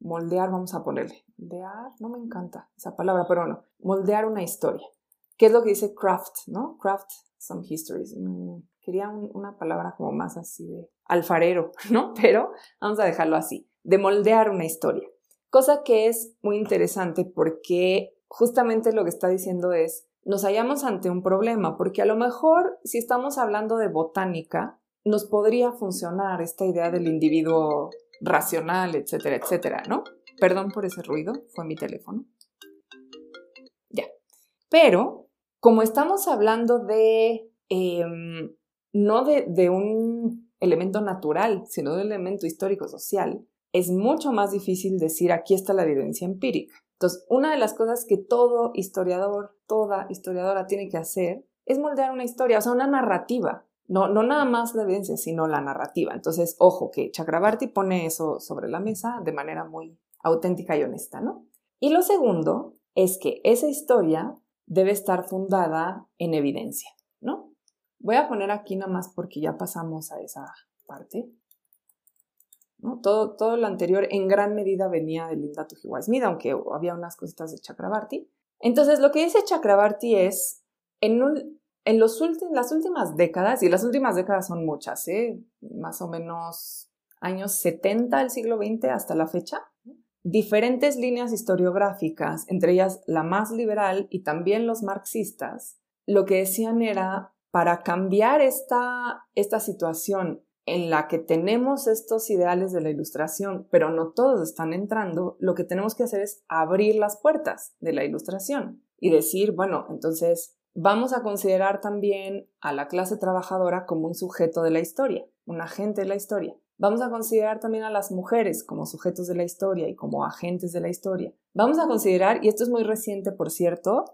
S1: moldear, vamos a ponerle, moldear, no me encanta esa palabra, pero bueno, moldear una historia. ¿Qué es lo que dice craft, no? Craft some histories. Mm, quería una palabra como más así de alfarero, ¿no? Pero vamos a dejarlo así, de moldear una historia. Cosa que es muy interesante porque justamente lo que está diciendo es, nos hallamos ante un problema, porque a lo mejor si estamos hablando de botánica, nos podría funcionar esta idea del individuo racional, etcétera, etcétera, ¿no? Perdón por ese ruido, fue mi teléfono. Ya. Pero, como estamos hablando de, em, no de, de un elemento natural, sino de un elemento histórico-social, es mucho más difícil decir aquí está la evidencia empírica. Entonces, una de las cosas que todo historiador, toda historiadora tiene que hacer es moldear una historia, o sea, una narrativa. No, no nada más la evidencia, sino la narrativa. Entonces, ojo, que Chakrabarti pone eso sobre la mesa de manera muy auténtica y honesta, ¿no? Y lo segundo es que esa historia debe estar fundada en evidencia, ¿no? Voy a poner aquí nada más porque ya pasamos a esa parte. Todo, todo lo anterior en gran medida venía de Linda Tujiwai Smith, aunque había unas cositas de Chakrabarti. Entonces, lo que dice Chakrabarti es, en, en los las últimas décadas, y las últimas décadas son muchas, ¿eh? más o menos años 70 del siglo XX hasta la fecha, diferentes líneas historiográficas, entre ellas la más liberal y también los marxistas, lo que decían era para cambiar esta, esta situación en la que tenemos estos ideales de la ilustración, pero no todos están entrando, lo que tenemos que hacer es abrir las puertas de la ilustración y decir, bueno, entonces vamos a considerar también a la clase trabajadora como un sujeto de la historia, un agente de la historia. Vamos a considerar también a las mujeres como sujetos de la historia y como agentes de la historia. Vamos a considerar, y esto es muy reciente, por cierto,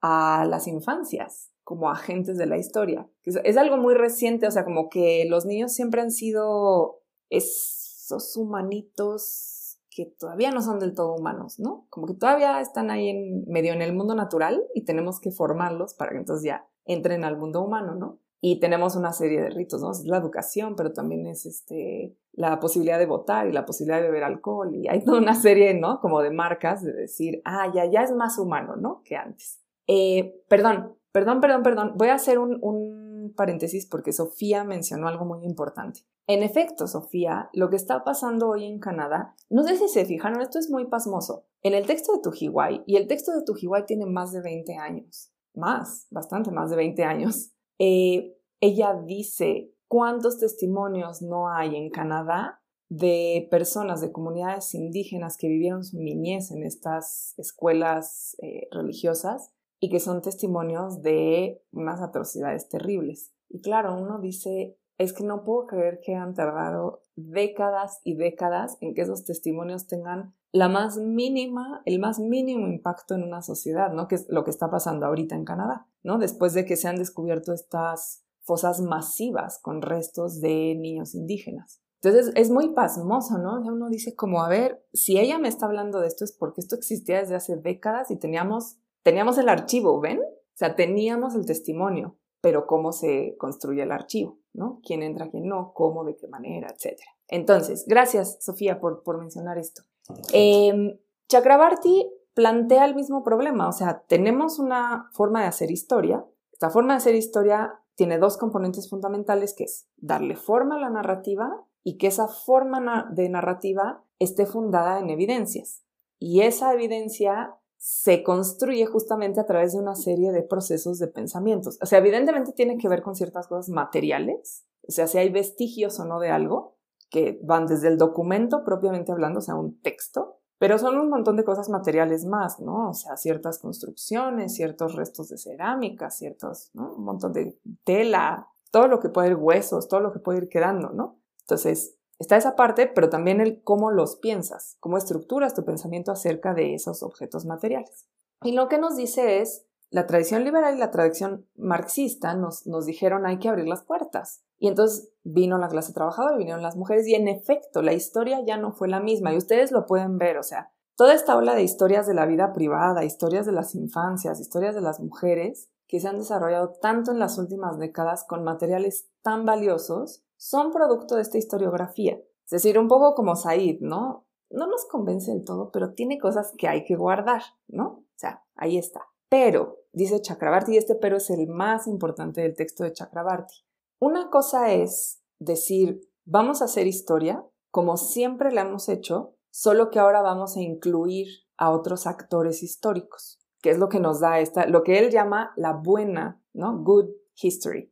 S1: a las infancias como agentes de la historia. Es, algo muy reciente, o sea, como que los niños siempre han sido esos humanitos que todavía no son del todo humanos, ¿no? Como que todavía están ahí en medio en el mundo natural y tenemos que formarlos para que entonces ya entren al mundo humano, ¿no? Y tenemos una serie de ritos, ¿no? Es la educación, pero también es este, la posibilidad de votar y la posibilidad de beber alcohol y hay toda una serie, ¿no? Como de marcas de decir, ah, ya, ya es más humano, ¿no? Que antes. Eh, perdón, perdón, perdón, perdón, voy a hacer un, paréntesis porque Sofía mencionó algo muy importante. En efecto, Sofía, lo que está pasando hoy en Canadá, no sé si se fijaron, esto es muy pasmoso. En el texto de Tujiwai, y el texto de Tujiwai tiene más de 20 años, más, bastante más de 20 años, eh, ella dice cuántos testimonios no hay en Canadá de personas de comunidades indígenas que vivieron su niñez en estas escuelas eh, religiosas y que son testimonios de unas atrocidades terribles. Y claro, uno dice, es que no puedo creer que han tardado décadas y décadas en que esos testimonios tengan la más mínima, el más mínimo impacto en una sociedad, ¿no? Que es lo que está pasando ahorita en Canadá, ¿no? Después de que se han descubierto estas fosas masivas con restos de niños indígenas. Entonces es muy pasmoso, ¿no? Uno dice como, a ver, si ella me está hablando de esto es porque esto existía desde hace décadas y teníamos, teníamos el archivo, ¿ven? O sea, teníamos el testimonio, pero cómo se construye el archivo, ¿no? ¿Quién entra, quién no, cómo, de qué manera, etcétera. Entonces, gracias, Sofía, por, por mencionar esto. Eh, Chakrabarti plantea el mismo problema, o sea, tenemos una forma de hacer historia. Esta forma de hacer historia tiene dos componentes fundamentales, que es darle forma a la narrativa y que esa forma de narrativa esté fundada en evidencias. Y esa evidencia se construye justamente a través de una serie de procesos de pensamientos. O sea, evidentemente tiene que ver con ciertas cosas materiales, o sea, si hay vestigios o no de algo, que van desde el documento propiamente hablando, o sea, un texto, pero son un montón de cosas materiales más, ¿no? O sea, ciertas construcciones, ciertos restos de cerámica, ciertos, ¿no? Un montón de tela, todo lo que puede ir huesos, todo lo que puede ir quedando, ¿no? Entonces, Está esa parte, pero también el cómo los piensas, cómo estructuras tu pensamiento acerca de esos objetos materiales. Y lo que nos dice es, la tradición liberal y la tradición marxista nos, nos dijeron hay que abrir las puertas. Y entonces vino la clase trabajadora, vinieron las mujeres y en efecto la historia ya no fue la misma y ustedes lo pueden ver, o sea, toda esta ola de historias de la vida privada, historias de las infancias, historias de las mujeres que se han desarrollado tanto en las últimas décadas con materiales tan valiosos son producto de esta historiografía. Es decir, un poco como Said, ¿no? No nos convence del todo, pero tiene cosas que hay que guardar, ¿no? O sea, ahí está. Pero, dice Chakrabarti, y este pero es el más importante del texto de Chakrabarti. Una cosa es decir, vamos a hacer historia como siempre la hemos hecho, solo que ahora vamos a incluir a otros actores históricos, que es lo que nos da esta, lo que él llama la buena, ¿no? Good history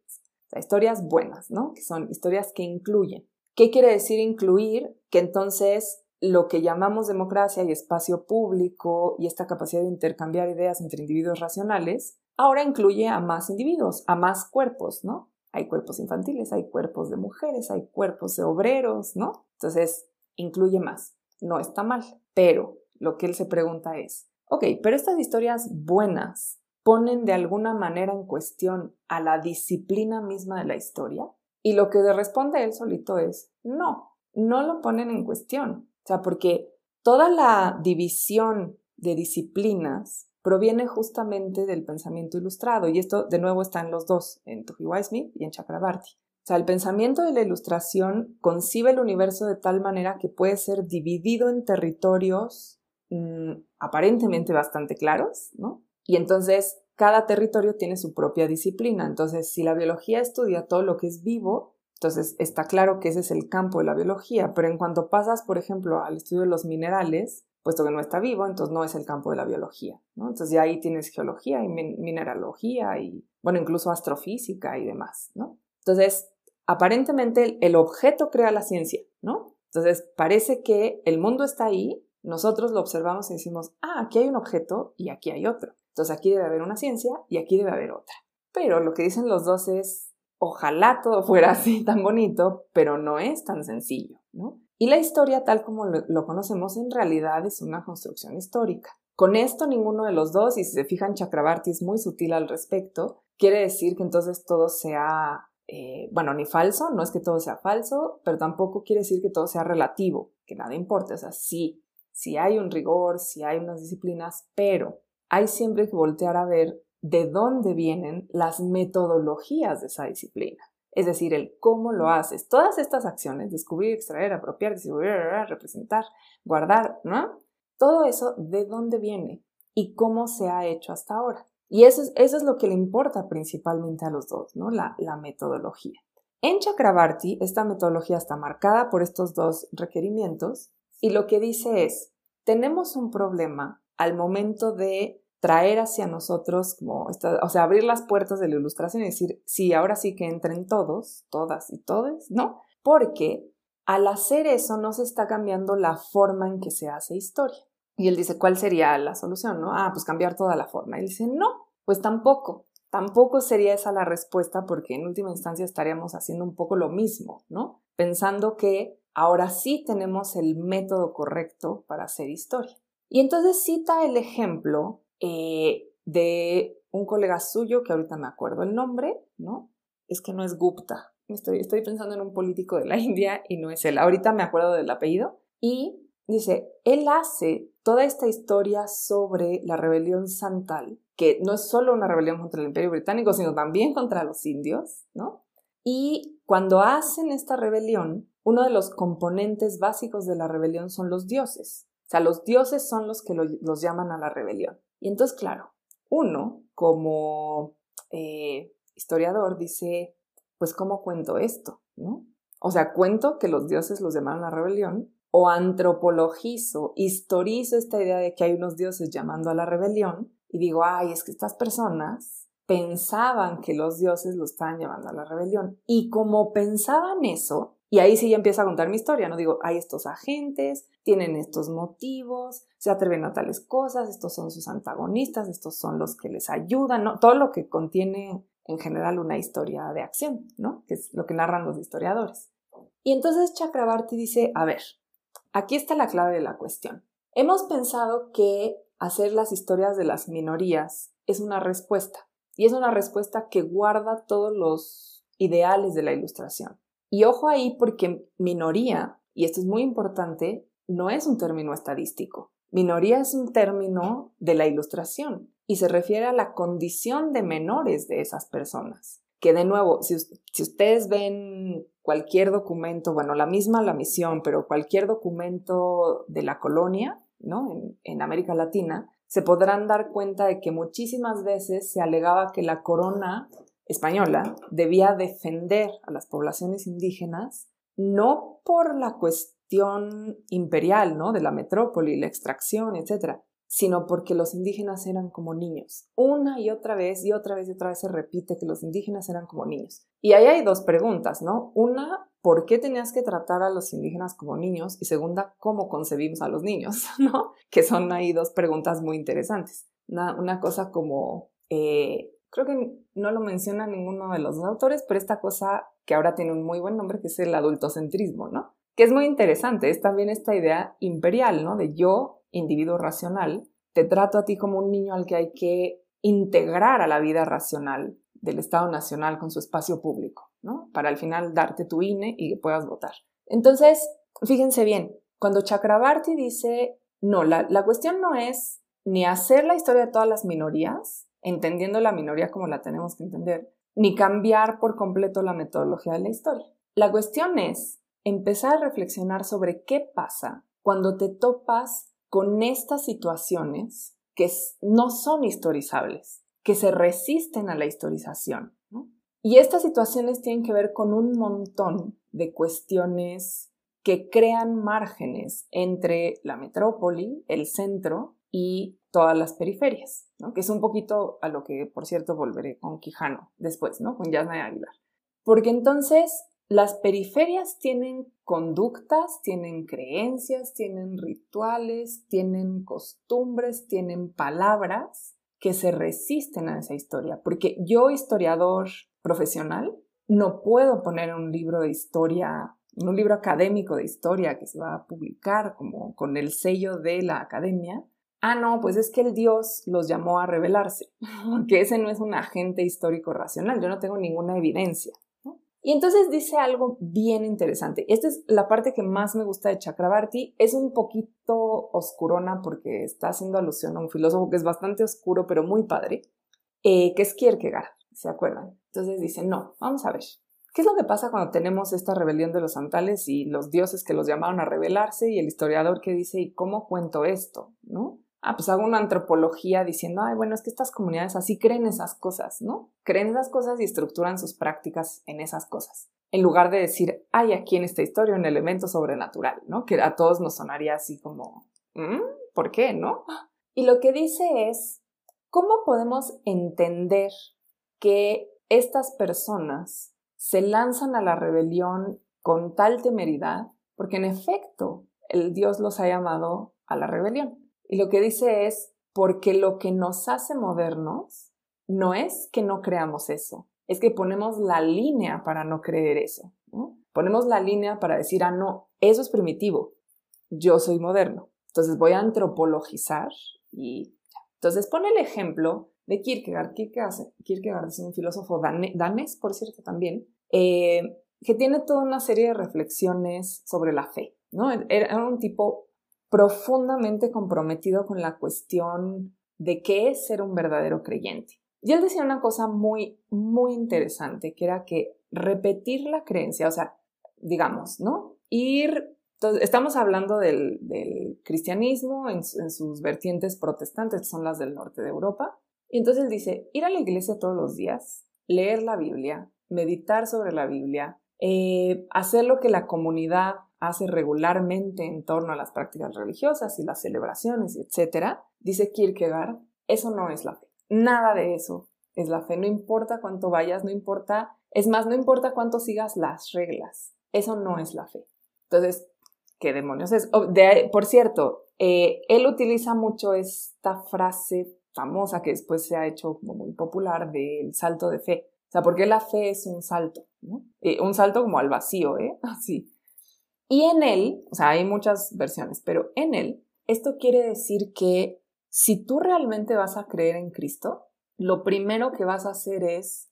S1: historias buenas, ¿no? Que son historias que incluyen. ¿Qué quiere decir incluir? Que entonces lo que llamamos democracia y espacio público y esta capacidad de intercambiar ideas entre individuos racionales, ahora incluye a más individuos, a más cuerpos, ¿no? Hay cuerpos infantiles, hay cuerpos de mujeres, hay cuerpos de obreros, ¿no? Entonces, incluye más. No está mal, pero lo que él se pregunta es, ok, pero estas historias buenas ponen de alguna manera en cuestión a la disciplina misma de la historia? Y lo que responde él solito es, no, no lo ponen en cuestión. O sea, porque toda la división de disciplinas proviene justamente del pensamiento ilustrado. Y esto, de nuevo, está en los dos, en Smith y en Chakrabarti. O sea, el pensamiento de la ilustración concibe el universo de tal manera que puede ser dividido en territorios mm, aparentemente bastante claros, ¿no? Y entonces cada territorio tiene su propia disciplina. Entonces, si la biología estudia todo lo que es vivo, entonces está claro que ese es el campo de la biología. Pero en cuanto pasas, por ejemplo, al estudio de los minerales, puesto que no está vivo, entonces no es el campo de la biología. Entonces ya ahí tienes geología y mineralogía y, bueno, incluso astrofísica y demás. ¿no? Entonces, aparentemente el objeto crea la ciencia, ¿no? Entonces, parece que el mundo está ahí, nosotros lo observamos y decimos, ah, aquí hay un objeto y aquí hay otro. Entonces aquí debe haber una ciencia y aquí debe haber otra. Pero lo que dicen los dos es, ojalá todo fuera así tan bonito, pero no es tan sencillo, ¿no? Y la historia tal como lo, conocemos en realidad es una construcción histórica. Con esto ninguno de los dos, y si se fijan, Chakrabarti es muy sutil al respecto, quiere decir que entonces todo sea, eh, bueno, ni falso, no es que todo sea falso, pero tampoco quiere decir que todo sea relativo, que nada importa, o sea, sí, sí hay un rigor, sí hay unas disciplinas, pero hay siempre que voltear a ver de dónde vienen las metodologías de esa disciplina. Es decir, el cómo lo haces. Todas estas acciones, descubrir, extraer, apropiar, distribuir, representar, guardar, ¿no? Todo eso, ¿de dónde viene? ¿Y cómo se ha hecho hasta ahora? Y eso es, eso es lo que le importa principalmente a los dos, ¿no? La, la metodología. En Chakrabarti, esta metodología está marcada por estos dos requerimientos y lo que dice es, tenemos un problema al momento de traer hacia nosotros, como o sea, abrir las puertas de la ilustración y decir, sí, ahora sí que entren todos, todas y todos, ¿no? Porque al hacer eso no se está cambiando la forma en que se hace historia. Y él dice, ¿cuál sería la solución? ¿No? Ah, pues cambiar toda la forma. Y él dice, no, pues tampoco. Tampoco sería esa la respuesta porque en última instancia estaríamos haciendo un poco lo mismo, ¿no? Pensando que ahora sí tenemos el método correcto para hacer historia. Y entonces cita el ejemplo eh, de un colega suyo, que ahorita me acuerdo el nombre, ¿no? Es que no es Gupta. Estoy, estoy pensando en un político de la India y no es él. Ahorita me acuerdo del apellido. Y dice, él hace toda esta historia sobre la rebelión santal, que no es solo una rebelión contra el imperio británico, sino también contra los indios, ¿no? Y cuando hacen esta rebelión, uno de los componentes básicos de la rebelión son los dioses. O sea, los dioses son los que los llaman a la rebelión. Y entonces, claro, uno como eh, historiador dice, pues, ¿cómo cuento esto? ¿No? O sea, cuento que los dioses los llamaron a la rebelión, o antropologizo, historizo esta idea de que hay unos dioses llamando a la rebelión y digo, ay, es que estas personas pensaban que los dioses lo estaban llamando a la rebelión. Y como pensaban eso, y ahí sí ya empieza a contar mi historia, ¿no? Digo, hay estos agentes, tienen estos motivos, se atreven a tales cosas, estos son sus antagonistas, estos son los que les ayudan. Todo lo que contiene en general una historia de acción, ¿no? Que es lo que narran los historiadores. Y entonces Chakrabarti dice, a ver, Aquí está la clave de la cuestión. Hemos pensado que hacer las historias de las minorías es una respuesta, y es una respuesta que guarda todos los ideales de la ilustración. Y ojo ahí porque minoría, y esto es muy importante, no es un término estadístico. Minoría es un término de la ilustración y se refiere a la condición de menores de esas personas. Que de nuevo, si, ustedes ven cualquier documento, bueno, la misma la misión, pero cualquier documento de la colonia, ¿no? En, América Latina, se podrán dar cuenta de que muchísimas veces se alegaba que la corona española debía defender a las poblaciones indígenas no por la cuestión imperial, ¿no? De la metrópoli, la extracción, etcétera, sino porque los indígenas eran como niños. Una y otra vez y otra vez y otra vez se repite que los indígenas eran como niños. Y ahí hay dos preguntas, ¿no? Una, ¿por qué tenías que tratar a los indígenas como niños? Y segunda, ¿cómo concebimos a los niños? ¿No? Que son ahí dos preguntas muy interesantes. Una, cosa como, eh, creo que no lo menciona ninguno de los autores, pero esta cosa que ahora tiene un muy buen nombre, que es el adultocentrismo, ¿no? Que es muy interesante, es también esta idea imperial, ¿no? De yo individuo racional, te trato a ti como un niño al que hay que integrar a la vida racional del Estado Nacional con su espacio público, ¿no? Para al final darte tu INE y que puedas votar. Entonces, fíjense bien, cuando Chakrabarti dice, no, la, la cuestión no es ni hacer la historia de todas las minorías, entendiendo la minoría como la tenemos que entender, ni cambiar por completo la metodología de la historia. La cuestión es empezar a reflexionar sobre qué pasa cuando te topas con estas situaciones que no son historizables, que se resisten a la historización. Y estas situaciones tienen que ver con un montón de cuestiones que crean márgenes entre la metrópoli, el centro y todas las periferias, que es un poquito a lo que, por cierto, volveré con Quijano después, ¿no? con Yasna Aguilar. Porque entonces las periferias tienen conductas, tienen creencias, tienen rituales, tienen costumbres, tienen palabras que se resisten a esa historia. Porque yo, historiador profesional, no puedo poner un libro de historia, un libro académico de historia que se va a publicar como con el sello de la academia. Ah, no, pues es que el Dios los llamó a rebelarse, porque ese no es un agente histórico racional, yo no tengo ninguna evidencia. Y entonces dice algo bien interesante. Esta es la parte que más me gusta de Chakrabarti. Es un poquito oscurona porque está haciendo alusión a un filósofo que es bastante oscuro, pero muy padre, eh, que es Kierkegaard, ¿se acuerdan? Entonces dice, no, vamos a ver. ¿Qué es lo que pasa cuando tenemos esta rebelión de los santales y los dioses que los llamaron a rebelarse y el historiador que dice, ¿y cómo cuento esto? ¿No? Ah, pues hago una antropología diciendo, ay, bueno, es que estas comunidades así creen esas cosas, ¿no? Creen esas cosas y estructuran sus prácticas en esas cosas. En lugar de decir, hay aquí en esta historia un elemento sobrenatural, ¿no? Que a todos nos sonaría así como, ¿Mm? ¿por qué, no? Y lo que dice es, ¿cómo podemos entender que estas personas se lanzan a la rebelión con tal temeridad? Porque en efecto, el Dios los ha llamado a la rebelión. Y lo que dice es, porque lo que nos hace modernos no es que no creamos eso, es que ponemos la línea para no creer eso. Ponemos la línea para decir, ah, no, eso es primitivo, yo soy moderno. Entonces voy a antropologizar y Entonces pone el ejemplo de Kierkegaard. Kierkegaard, es un filósofo danés, por cierto, también, eh, que tiene toda una serie de reflexiones sobre la fe. ¿no? Era un tipo profundamente comprometido con la cuestión de qué es ser un verdadero creyente. Y él decía una cosa muy, muy interesante, que era que repetir la creencia, o sea, digamos, ¿no? Ir, estamos hablando del, cristianismo en, sus vertientes protestantes, son las del norte de Europa. Y entonces dice, ir a la iglesia todos los días, leer la Biblia, meditar sobre la Biblia, eh, hacer lo que la comunidad hace regularmente en torno a las prácticas religiosas y las celebraciones, etc., dice Kierkegaard, eso no es la fe. Nada de eso es la fe. No importa cuánto vayas, no importa, es más, no importa cuánto sigas las reglas. Eso no es la fe. Entonces, ¿qué demonios es? Oh, por cierto, eh, él utiliza mucho esta frase famosa que después se ha hecho muy popular del salto de fe. O sea, porque la fe es un salto. Eh, un salto como al vacío, ¿eh? Así. Y en él, o sea, hay muchas versiones, pero en él, esto quiere decir que si tú realmente vas a creer en Cristo, lo primero que vas a hacer es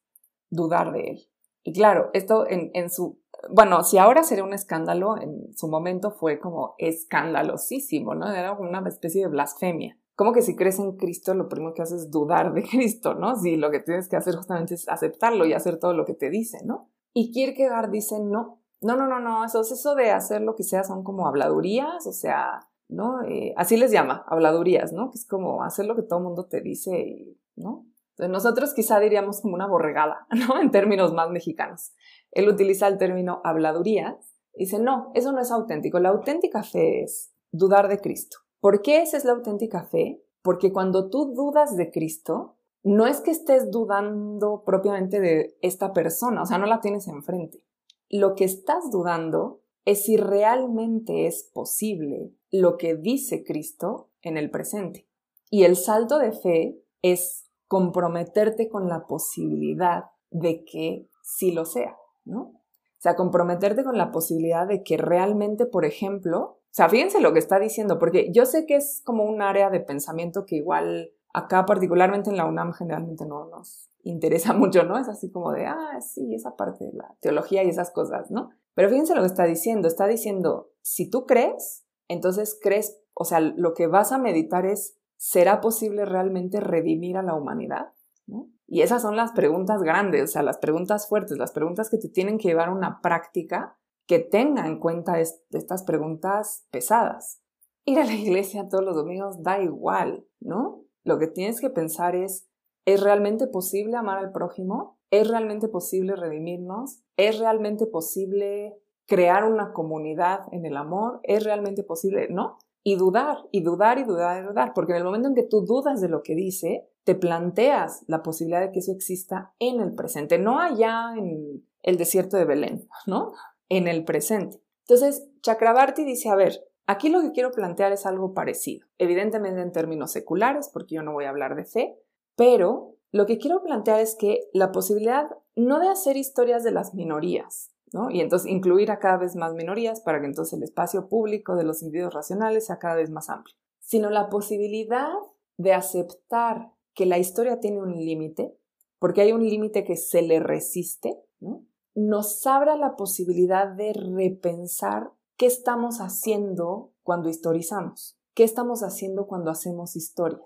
S1: dudar de él. Y claro, esto en, su, bueno, si ahora sería un escándalo, en su momento fue como escandalosísimo, ¿no? Era una especie de blasfemia como que si crees en Cristo, lo primero que haces es dudar de Cristo, ¿no? Si lo que tienes que hacer justamente es aceptarlo y hacer todo lo que te dice, ¿no? Y Kierkegaard dice, no, no, no, no, no, eso, eso de hacer lo que sea son como habladurías, o sea, ¿no? Eh, así les llama, habladurías, ¿no? Que es como hacer lo que todo el mundo te dice, ¿no? Entonces nosotros quizá diríamos como una borregada, ¿no? En términos más mexicanos. Él utiliza el término habladurías y dice, no, eso no es auténtico. La auténtica fe es dudar de Cristo. ¿Por qué esa es la auténtica fe? Porque cuando tú dudas de Cristo, no es que estés dudando propiamente de esta persona, o sea, no la tienes enfrente. Lo que estás dudando es si realmente es posible lo que dice Cristo en el presente. Y el salto de fe es comprometerte con la posibilidad de que sí lo sea, ¿no? O sea, comprometerte con la posibilidad de que realmente, por ejemplo, o sea, fíjense lo que está diciendo, porque yo sé que es como un área de pensamiento que igual acá particularmente en la UNAM generalmente no nos interesa mucho, ¿no? Es así como de, ah, sí, esa parte de la teología y esas cosas, ¿no? Pero fíjense lo que está diciendo, está diciendo, si tú crees, entonces crees, o sea, lo que vas a meditar es, ¿será posible realmente redimir a la humanidad? ¿No? Y esas son las preguntas grandes, o sea, las preguntas fuertes, las preguntas que te tienen que llevar a una práctica que tenga en cuenta estas preguntas pesadas. Ir a la iglesia todos los domingos da igual, ¿no? Lo que tienes que pensar es, ¿es realmente posible amar al prójimo? ¿Es realmente posible redimirnos? ¿Es realmente posible crear una comunidad en el amor? ¿Es realmente posible? ¿No? Y dudar, y dudar, y dudar, y dudar, porque en el momento en que tú dudas de lo que dice, te planteas la posibilidad de que eso exista en el presente, no allá en el desierto de Belén, ¿no? en el presente. Entonces, Chakrabarti dice, a ver, aquí lo que quiero plantear es algo parecido, evidentemente en términos seculares, porque yo no voy a hablar de fe, pero lo que quiero plantear es que la posibilidad no de hacer historias de las minorías, ¿no? Y entonces incluir a cada vez más minorías para que entonces el espacio público de los individuos racionales sea cada vez más amplio, sino la posibilidad de aceptar que la historia tiene un límite, porque hay un límite que se le resiste, ¿no? nos abra la posibilidad de repensar qué estamos haciendo cuando historizamos, qué estamos haciendo cuando hacemos historia.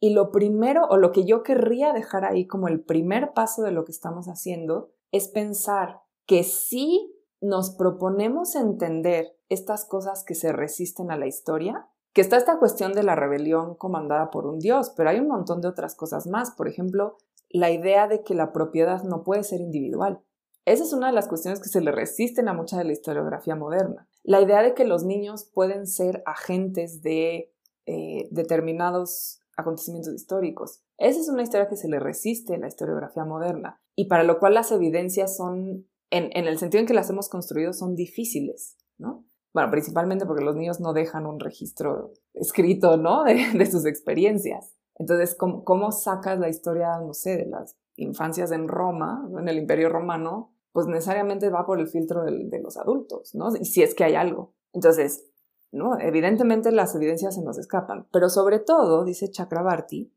S1: Y lo primero, o lo que yo querría dejar ahí como el primer paso de lo que estamos haciendo, es pensar que si nos proponemos entender estas cosas que se resisten a la historia, que está esta cuestión de la rebelión comandada por un dios, pero hay un montón de otras cosas más. Por ejemplo, la idea de que la propiedad no puede ser individual. Esa es una de las cuestiones que se le resisten a mucha de la historiografía moderna. La idea de que los niños pueden ser agentes de eh, determinados acontecimientos históricos. Esa es una historia que se le resiste en la historiografía moderna y para lo cual las evidencias son, en, el sentido en que las hemos construido, son difíciles, ¿no? Bueno, principalmente porque los niños no dejan un registro escrito, ¿no? De, sus experiencias. Entonces, ¿cómo, ¿cómo, sacas la historia, no sé, de las infancias en Roma, en el Imperio Romano? Pues necesariamente va por el filtro de, los adultos, ¿no? Si es que hay algo. Entonces, ¿no? Evidentemente las evidencias se nos escapan, pero sobre todo, dice Chakrabarti,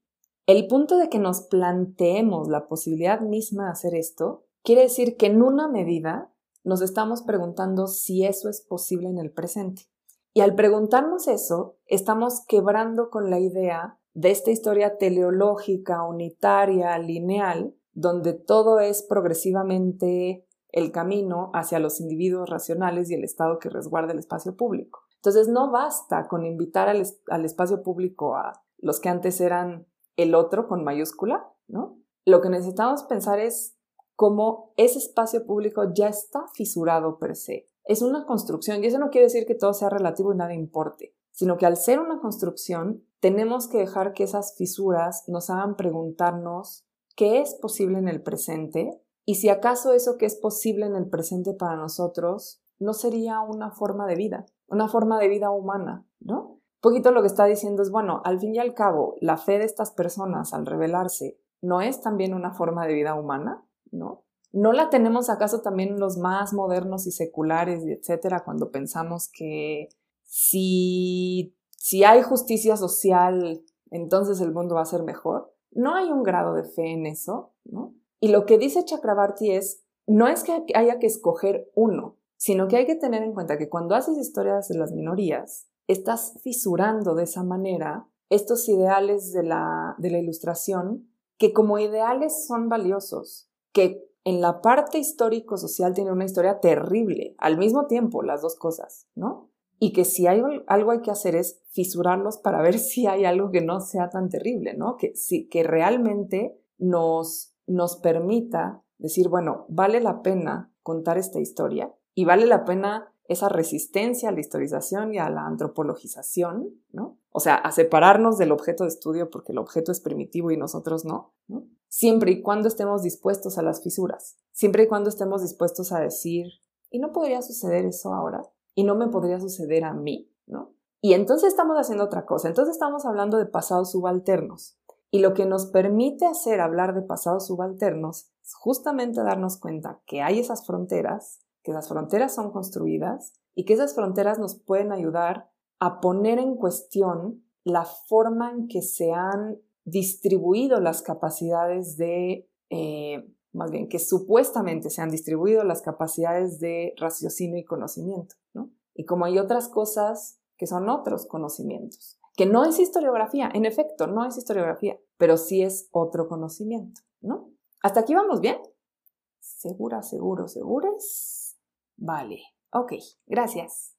S1: el punto de que nos planteemos la posibilidad misma de hacer esto quiere decir que en una medida nos estamos preguntando si eso es posible en el presente. Y al preguntarnos eso, estamos quebrando con la idea de esta historia teleológica, unitaria, lineal, donde todo es progresivamente el camino hacia los individuos racionales y el Estado que resguarda el espacio público. Entonces no basta con invitar al, al espacio público a los que antes eran el otro con mayúscula, ¿no? Lo que necesitamos pensar es cómo ese espacio público ya está fisurado per se. Es una construcción y eso no quiere decir que todo sea relativo y nada importe, sino que al ser una construcción tenemos que dejar que esas fisuras nos hagan preguntarnos qué es posible en el presente y si acaso eso que es posible en el presente para nosotros no sería una forma de vida, una forma de vida humana, ¿no? poquito lo que está diciendo es, bueno, al fin y al cabo, la fe de estas personas al revelarse no es también una forma de vida humana, ¿no? ¿No la tenemos acaso también los más modernos y seculares etcétera cuando pensamos que si, si hay justicia social, entonces el mundo va a ser mejor? No hay un grado de fe en eso, ¿no? Y lo que dice Chakrabarti es, no es que haya que escoger uno, sino que hay que tener en cuenta que cuando haces historias de las minorías, estás fisurando de esa manera estos ideales de la, de la ilustración que como ideales son valiosos, que en la parte histórico-social tiene una historia terrible, al mismo tiempo las dos cosas, ¿no? Y que si hay algo hay que hacer es fisurarlos para ver si hay algo que no sea tan terrible, ¿no? Que, si, que realmente nos, nos permita decir, bueno, vale la pena contar esta historia y vale la pena esa resistencia a la historización y a la antropologización, ¿no? O sea, a separarnos del objeto de estudio porque el objeto es primitivo y nosotros no. Siempre y cuando estemos dispuestos a las fisuras, siempre y cuando estemos dispuestos a decir, y no podría suceder eso ahora, y no me podría suceder a mí, ¿no? Y entonces estamos haciendo otra cosa, entonces estamos hablando de pasados subalternos. Y lo que nos permite hacer hablar de pasados subalternos es justamente darnos cuenta que hay esas fronteras que las fronteras son construidas y que esas fronteras nos pueden ayudar a poner en cuestión la forma en que se han distribuido las capacidades de, eh, más bien, que supuestamente se han distribuido las capacidades de raciocinio y conocimiento, ¿no? Y como hay otras cosas que son otros conocimientos, que no es historiografía, en efecto, no es historiografía, pero sí es otro conocimiento, ¿no? ¿Hasta aquí vamos bien? ¿Segura, seguro, seguras? Vale, ok, gracias.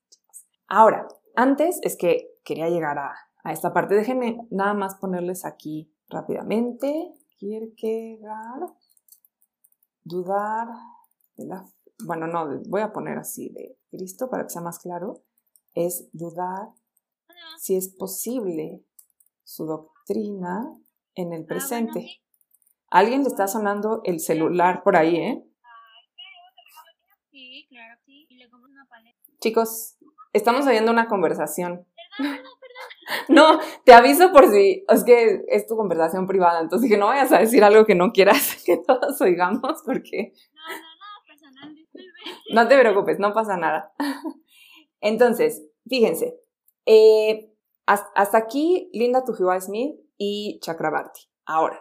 S1: Ahora, antes es que quería llegar a, esta parte. Déjenme nada más ponerles aquí rápidamente. Kierkegaard, dudar de la... Bueno, no, voy a poner así de Cristo para que sea más claro. Es dudar si es posible su doctrina en el ah, presente. Alguien le está sonando el celular por ahí, ¿eh? Chicos, estamos oyendo una conversación. No, te aviso por si es que es tu conversación privada, entonces que no vayas a decir algo que no quieras que todos oigamos porque... No, no, no, personal, No te preocupes, no pasa nada. Entonces, fíjense, eh, hasta aquí Linda Tujiwa Smith y Chakrabarti. Ahora,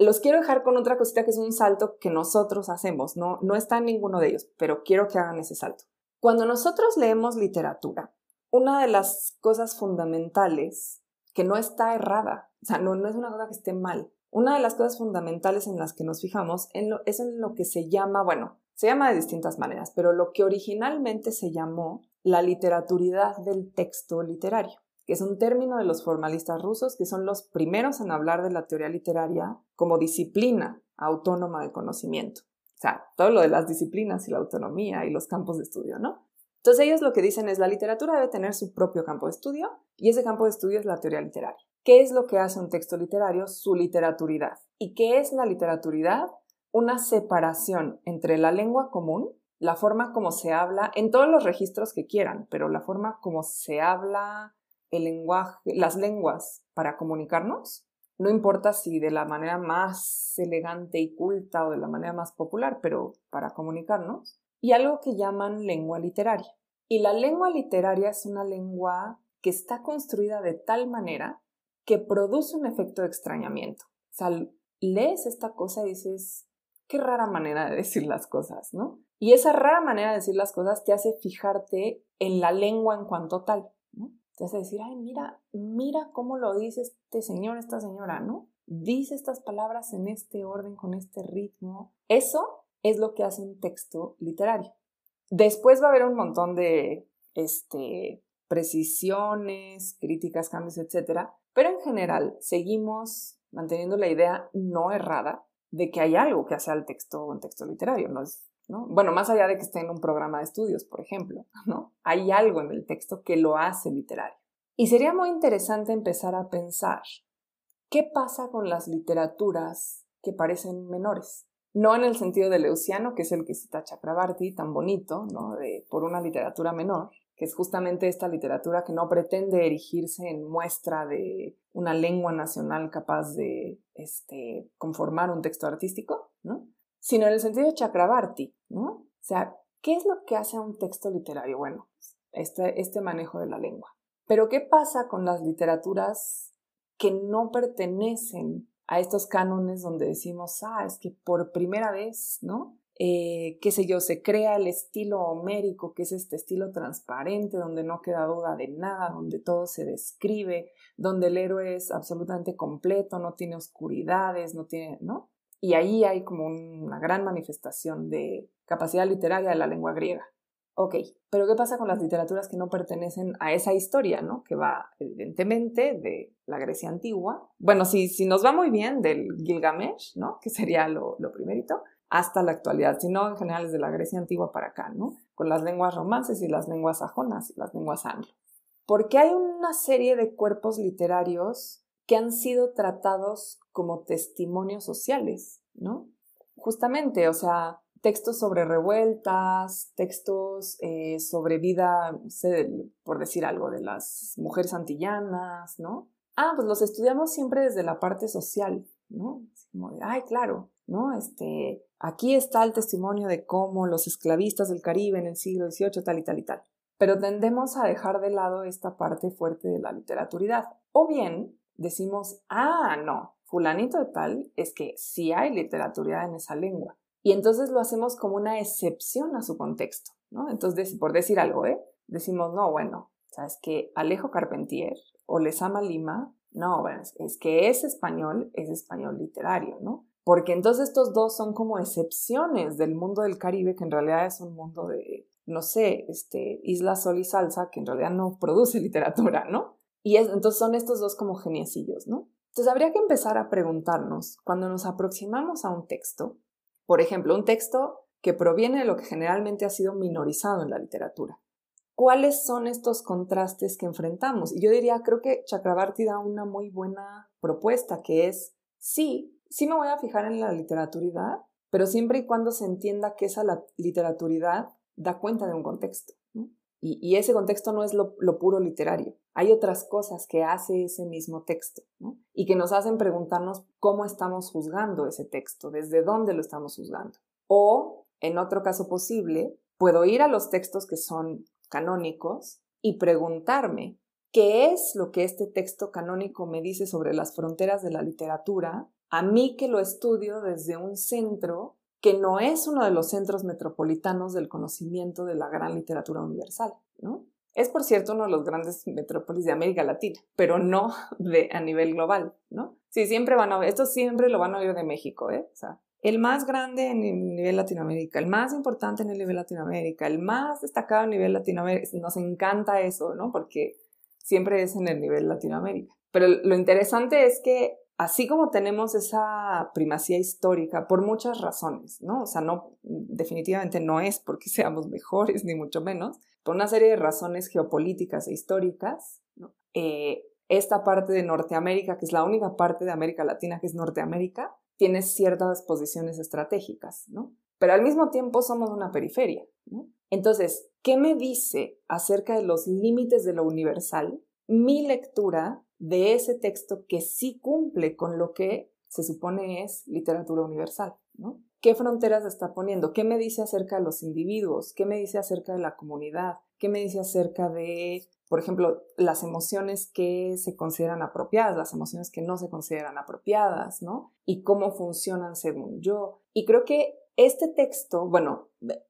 S1: los quiero dejar con otra cosita que es un salto que nosotros hacemos, no, no está en ninguno de ellos, pero quiero que hagan ese salto. Cuando nosotros leemos literatura, una de las cosas fundamentales que no está errada, o sea, no, no es una cosa que esté mal, una de las cosas fundamentales en las que nos fijamos es en lo que se llama, bueno, se llama de distintas maneras, pero lo que originalmente se llamó la literaturidad del texto literario. Que es un término de los formalistas rusos, que son los primeros en hablar de la teoría literaria como disciplina autónoma de conocimiento. O sea, todo lo de las disciplinas y la autonomía y los campos de estudio, ¿no? Entonces ellos lo que dicen es la literatura debe tener su propio campo de estudio y ese campo de estudio es la teoría literaria. ¿Qué es lo que hace un texto literario? Su literaturidad. ¿Y qué es la literaturidad? Una separación entre la lengua común, la forma como se habla, en todos los registros que quieran, pero la forma como se habla el lenguaje, las lenguas para comunicarnos, no importa si de la manera más elegante y culta o de la manera más popular, pero para comunicarnos, y algo que llaman lengua literaria. Y la lengua literaria es una lengua que está construida de tal manera que produce un efecto de extrañamiento. O sea, lees esta cosa y dices, qué rara manera de decir las cosas, ¿no? Y esa rara manera de decir las cosas te hace fijarte en la lengua en cuanto tal. Te decir, ay, mira, mira cómo lo dice este señor, esta señora, ¿no? Dice estas palabras en este orden, con este ritmo. Eso es lo que hace un texto literario. Después va a haber un montón de este, precisiones, críticas, cambios, etcétera, pero en general seguimos manteniendo la idea no errada de que hay algo que hace al texto un texto literario, ¿no? ¿No? Bueno, más allá de que esté en un programa de estudios, por ejemplo, ¿no? Hay algo en el texto que lo hace literario. Y sería muy interesante empezar a pensar, ¿qué pasa con las literaturas que parecen menores? No en el sentido de Leuciano, que es el que cita Chakrabarti, tan bonito, ¿no? De, por una literatura menor, que es justamente esta literatura que no pretende erigirse en muestra de una lengua nacional capaz de este, conformar un texto artístico, ¿no? sino en el sentido de Chakrabarti, ¿no? O sea, ¿qué es lo que hace a un texto literario? Bueno, este, este manejo de la lengua. Pero ¿qué pasa con las literaturas que no pertenecen a estos cánones donde decimos, ah, es que por primera vez, ¿no? Eh, qué sé yo, se crea el estilo homérico, que es este estilo transparente, donde no queda duda de nada, donde todo se describe, donde el héroe es absolutamente completo, no tiene oscuridades, no tiene, ¿no? Y ahí hay como una gran manifestación de capacidad literaria de la lengua griega. Ok, pero ¿qué pasa con las literaturas que no pertenecen a esa historia, ¿no? Que va evidentemente de la Grecia antigua. Bueno, si, si nos va muy bien del Gilgamesh, ¿no? Que sería lo, lo primerito hasta la actualidad, sino en general desde la Grecia antigua para acá, ¿no? Con las lenguas romances y las lenguas sajonas y las lenguas anglo. Porque hay una serie de cuerpos literarios que han sido tratados como testimonios sociales, ¿no? Justamente, o sea, textos sobre revueltas, textos eh, sobre vida, por decir algo, de las mujeres antillanas, ¿no? Ah, pues los estudiamos siempre desde la parte social, ¿no? Como de, ay, claro, ¿no? Este, aquí está el testimonio de cómo los esclavistas del Caribe en el siglo XVIII, tal y tal y tal. Pero tendemos a dejar de lado esta parte fuerte de la literaturidad. O bien decimos, ah, no, fulanito de tal es que sí hay literatura en esa lengua. Y entonces lo hacemos como una excepción a su contexto, ¿no? Entonces, por decir algo, ¿eh? Decimos, no, bueno, ¿sabes que Alejo Carpentier o Lezama Lima, no, es que es español, es español literario, ¿no? porque entonces estos dos son como excepciones del mundo del Caribe, que en realidad es un mundo de, no sé, este, Isla Sol y Salsa, que en realidad no produce literatura, ¿no? Y entonces son estos dos como geniecillos, ¿no? Entonces habría que empezar a preguntarnos, cuando nos aproximamos a un texto, por ejemplo, un texto que proviene de lo que generalmente ha sido minorizado en la literatura, ¿cuáles son estos contrastes que enfrentamos? Y yo diría, creo que Chakrabarti da una muy buena propuesta, que es, sí, sí me voy a fijar en la literaturidad, pero siempre y cuando se entienda que esa literaturidad da cuenta de un contexto. Y, ese contexto no es lo, puro literario. Hay otras cosas que hace ese mismo texto y que nos hacen preguntarnos cómo estamos juzgando ese texto, desde dónde lo estamos juzgando. O, en otro caso posible, puedo ir a los textos que son canónicos y preguntarme qué es lo que este texto canónico me dice sobre las fronteras de la literatura a mí que lo estudio desde un centro que no es uno de los centros metropolitanos del conocimiento de la gran literatura universal, ¿no? Es, por cierto, uno de los grandes metrópolis de América Latina, pero no de, a nivel global, ¿no? Sí, siempre van a oír, esto siempre lo van a oír de México, ¿eh? O sea, el más grande en el nivel Latinoamérica, el más importante en el nivel Latinoamérica, el más destacado a nivel Latinoamérica, nos encanta eso, ¿no? Porque siempre es en el nivel Latinoamérica. Pero lo interesante es que así como tenemos esa primacía histórica por muchas razones, ¿no? O sea, no, definitivamente no es porque seamos mejores, ni mucho menos, por una serie de razones geopolíticas e históricas. Eh, esta parte de Norteamérica, que es la única parte de América Latina que es Norteamérica, tiene ciertas posiciones estratégicas, ¿no? Pero al mismo tiempo somos una periferia. Entonces, ¿qué me dice acerca de los límites de lo universal mi lectura de ese texto que sí cumple con lo que se supone es literatura universal, ¿no? ¿Qué fronteras está poniendo? ¿Qué me dice acerca de los individuos? ¿Qué me dice acerca de la comunidad? ¿Qué me dice acerca de, por ejemplo, las emociones que se consideran apropiadas, las emociones que no se consideran apropiadas, ¿no? Y cómo funcionan según yo. Y creo que este texto, bueno,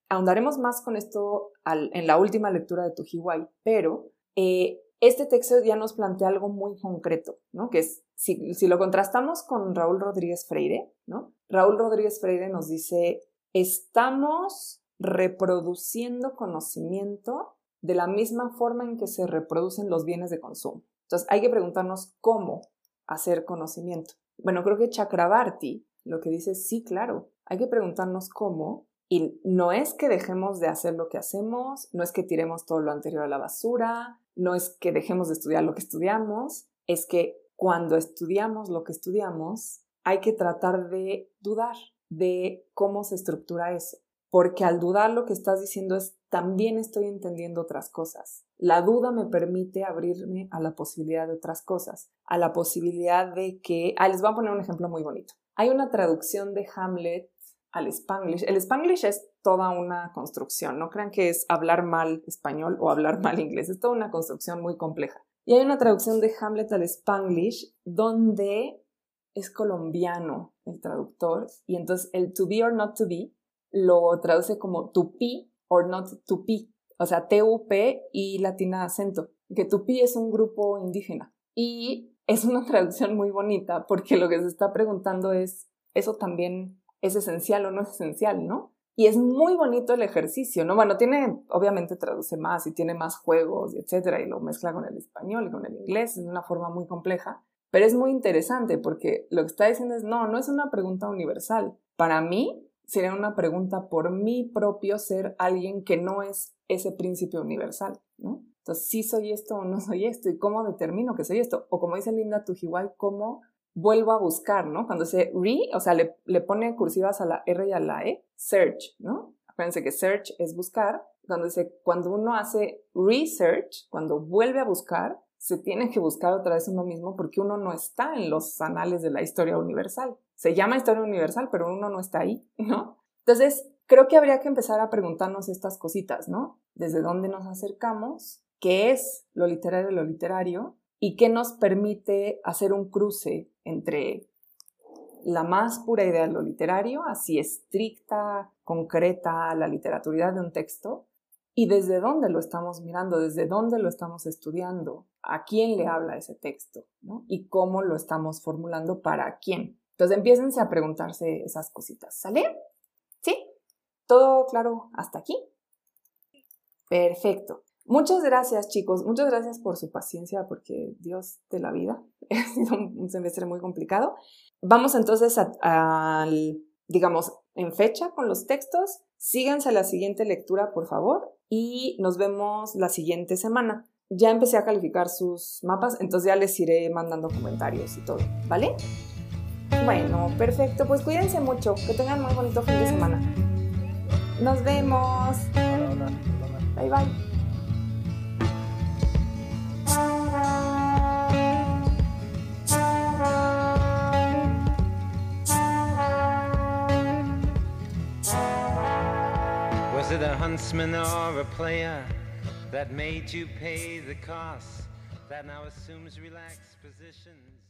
S1: ahondaremos más con esto en la última lectura de Tujiwai, pero eh, este texto ya nos plantea algo muy concreto, ¿no? Que es, si, lo contrastamos con Raúl Rodríguez Freire, ¿no? Raúl Rodríguez Freire nos dice, estamos reproduciendo conocimiento de la misma forma en que se reproducen los bienes de consumo. Entonces, hay que preguntarnos cómo hacer conocimiento. Bueno, creo que Chakrabarti lo que dice, sí, claro, hay que preguntarnos cómo, y no es que dejemos de hacer lo que hacemos, no es que tiremos todo lo anterior a la basura, no es que dejemos de estudiar lo que estudiamos, es que cuando estudiamos lo que estudiamos, hay que tratar de dudar de cómo se estructura eso. Porque al dudar lo que estás diciendo es, también estoy entendiendo otras cosas. La duda me permite abrirme a la posibilidad de otras cosas, a la posibilidad de que, ah, les voy a poner un ejemplo muy bonito. Hay una traducción de Hamlet al Spanglish. El Spanglish es toda una construcción, no crean que es hablar mal español o hablar mal inglés, es toda una construcción muy compleja. Y hay una traducción de Hamlet al Spanglish donde es colombiano el traductor y entonces el to be or not to be lo traduce como to be or not to be, o sea, T-U-P y latina acento, que Tupi es un grupo indígena. Y es una traducción muy bonita porque lo que se está preguntando es, ¿eso también es esencial o no es esencial, no? Y es muy bonito el ejercicio, ¿no? Bueno, tiene, obviamente traduce más y tiene más juegos, etcétera, y lo mezcla con el español y con el inglés, de una forma muy compleja. Pero es muy interesante porque lo que está diciendo es, no, no es una pregunta universal. Para mí sería una pregunta por mi propio ser alguien que no es ese principio universal, ¿no? Entonces, ¿sí soy esto o no soy esto? ¿Y cómo determino que soy esto? O como dice Linda Tujiwai, ¿cómo vuelvo a buscar, ¿no? Cuando se re, o sea, le, le, pone cursivas a la R y a la E, search, ¿no? Acuérdense que search es buscar. Cuando, dice, cuando uno hace research, cuando vuelve a buscar, se tiene que buscar otra vez uno mismo porque uno no está en los anales de la historia universal. Se llama historia universal, pero uno no está ahí, ¿no? Entonces, creo que habría que empezar a preguntarnos estas cositas, ¿no? ¿Desde dónde nos acercamos? ¿Qué es lo literario y lo literario? ¿Y qué nos permite hacer un cruce entre la más pura idea de lo literario, así estricta, concreta, la literatura de un texto, y desde dónde lo estamos mirando, desde dónde lo estamos estudiando, a quién le habla ese texto, ¿no? Y cómo lo estamos formulando para quién. Entonces empiécense a preguntarse esas cositas, ¿sale? ¿Sí? ¿Todo claro hasta aquí? Perfecto. Muchas gracias, chicos. Muchas gracias por su paciencia, porque Dios de la vida. Ha sido un semestre muy complicado. Vamos entonces al, digamos, en fecha con los textos. Síganse a la siguiente lectura, por favor, y nos vemos la siguiente semana. Ya empecé a calificar sus mapas, entonces ya les iré mandando comentarios y todo, ¿vale? Bueno, perfecto. Pues cuídense mucho. Que tengan muy bonito fin de semana. Nos vemos. Bye bye. Was it a huntsman or a player that made you pay the cost that now assumes relaxed positions?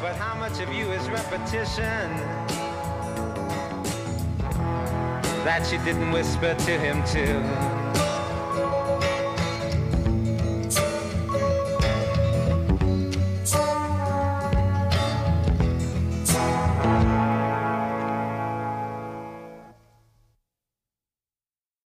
S2: But how much of you is repetition that you didn't whisper to him too?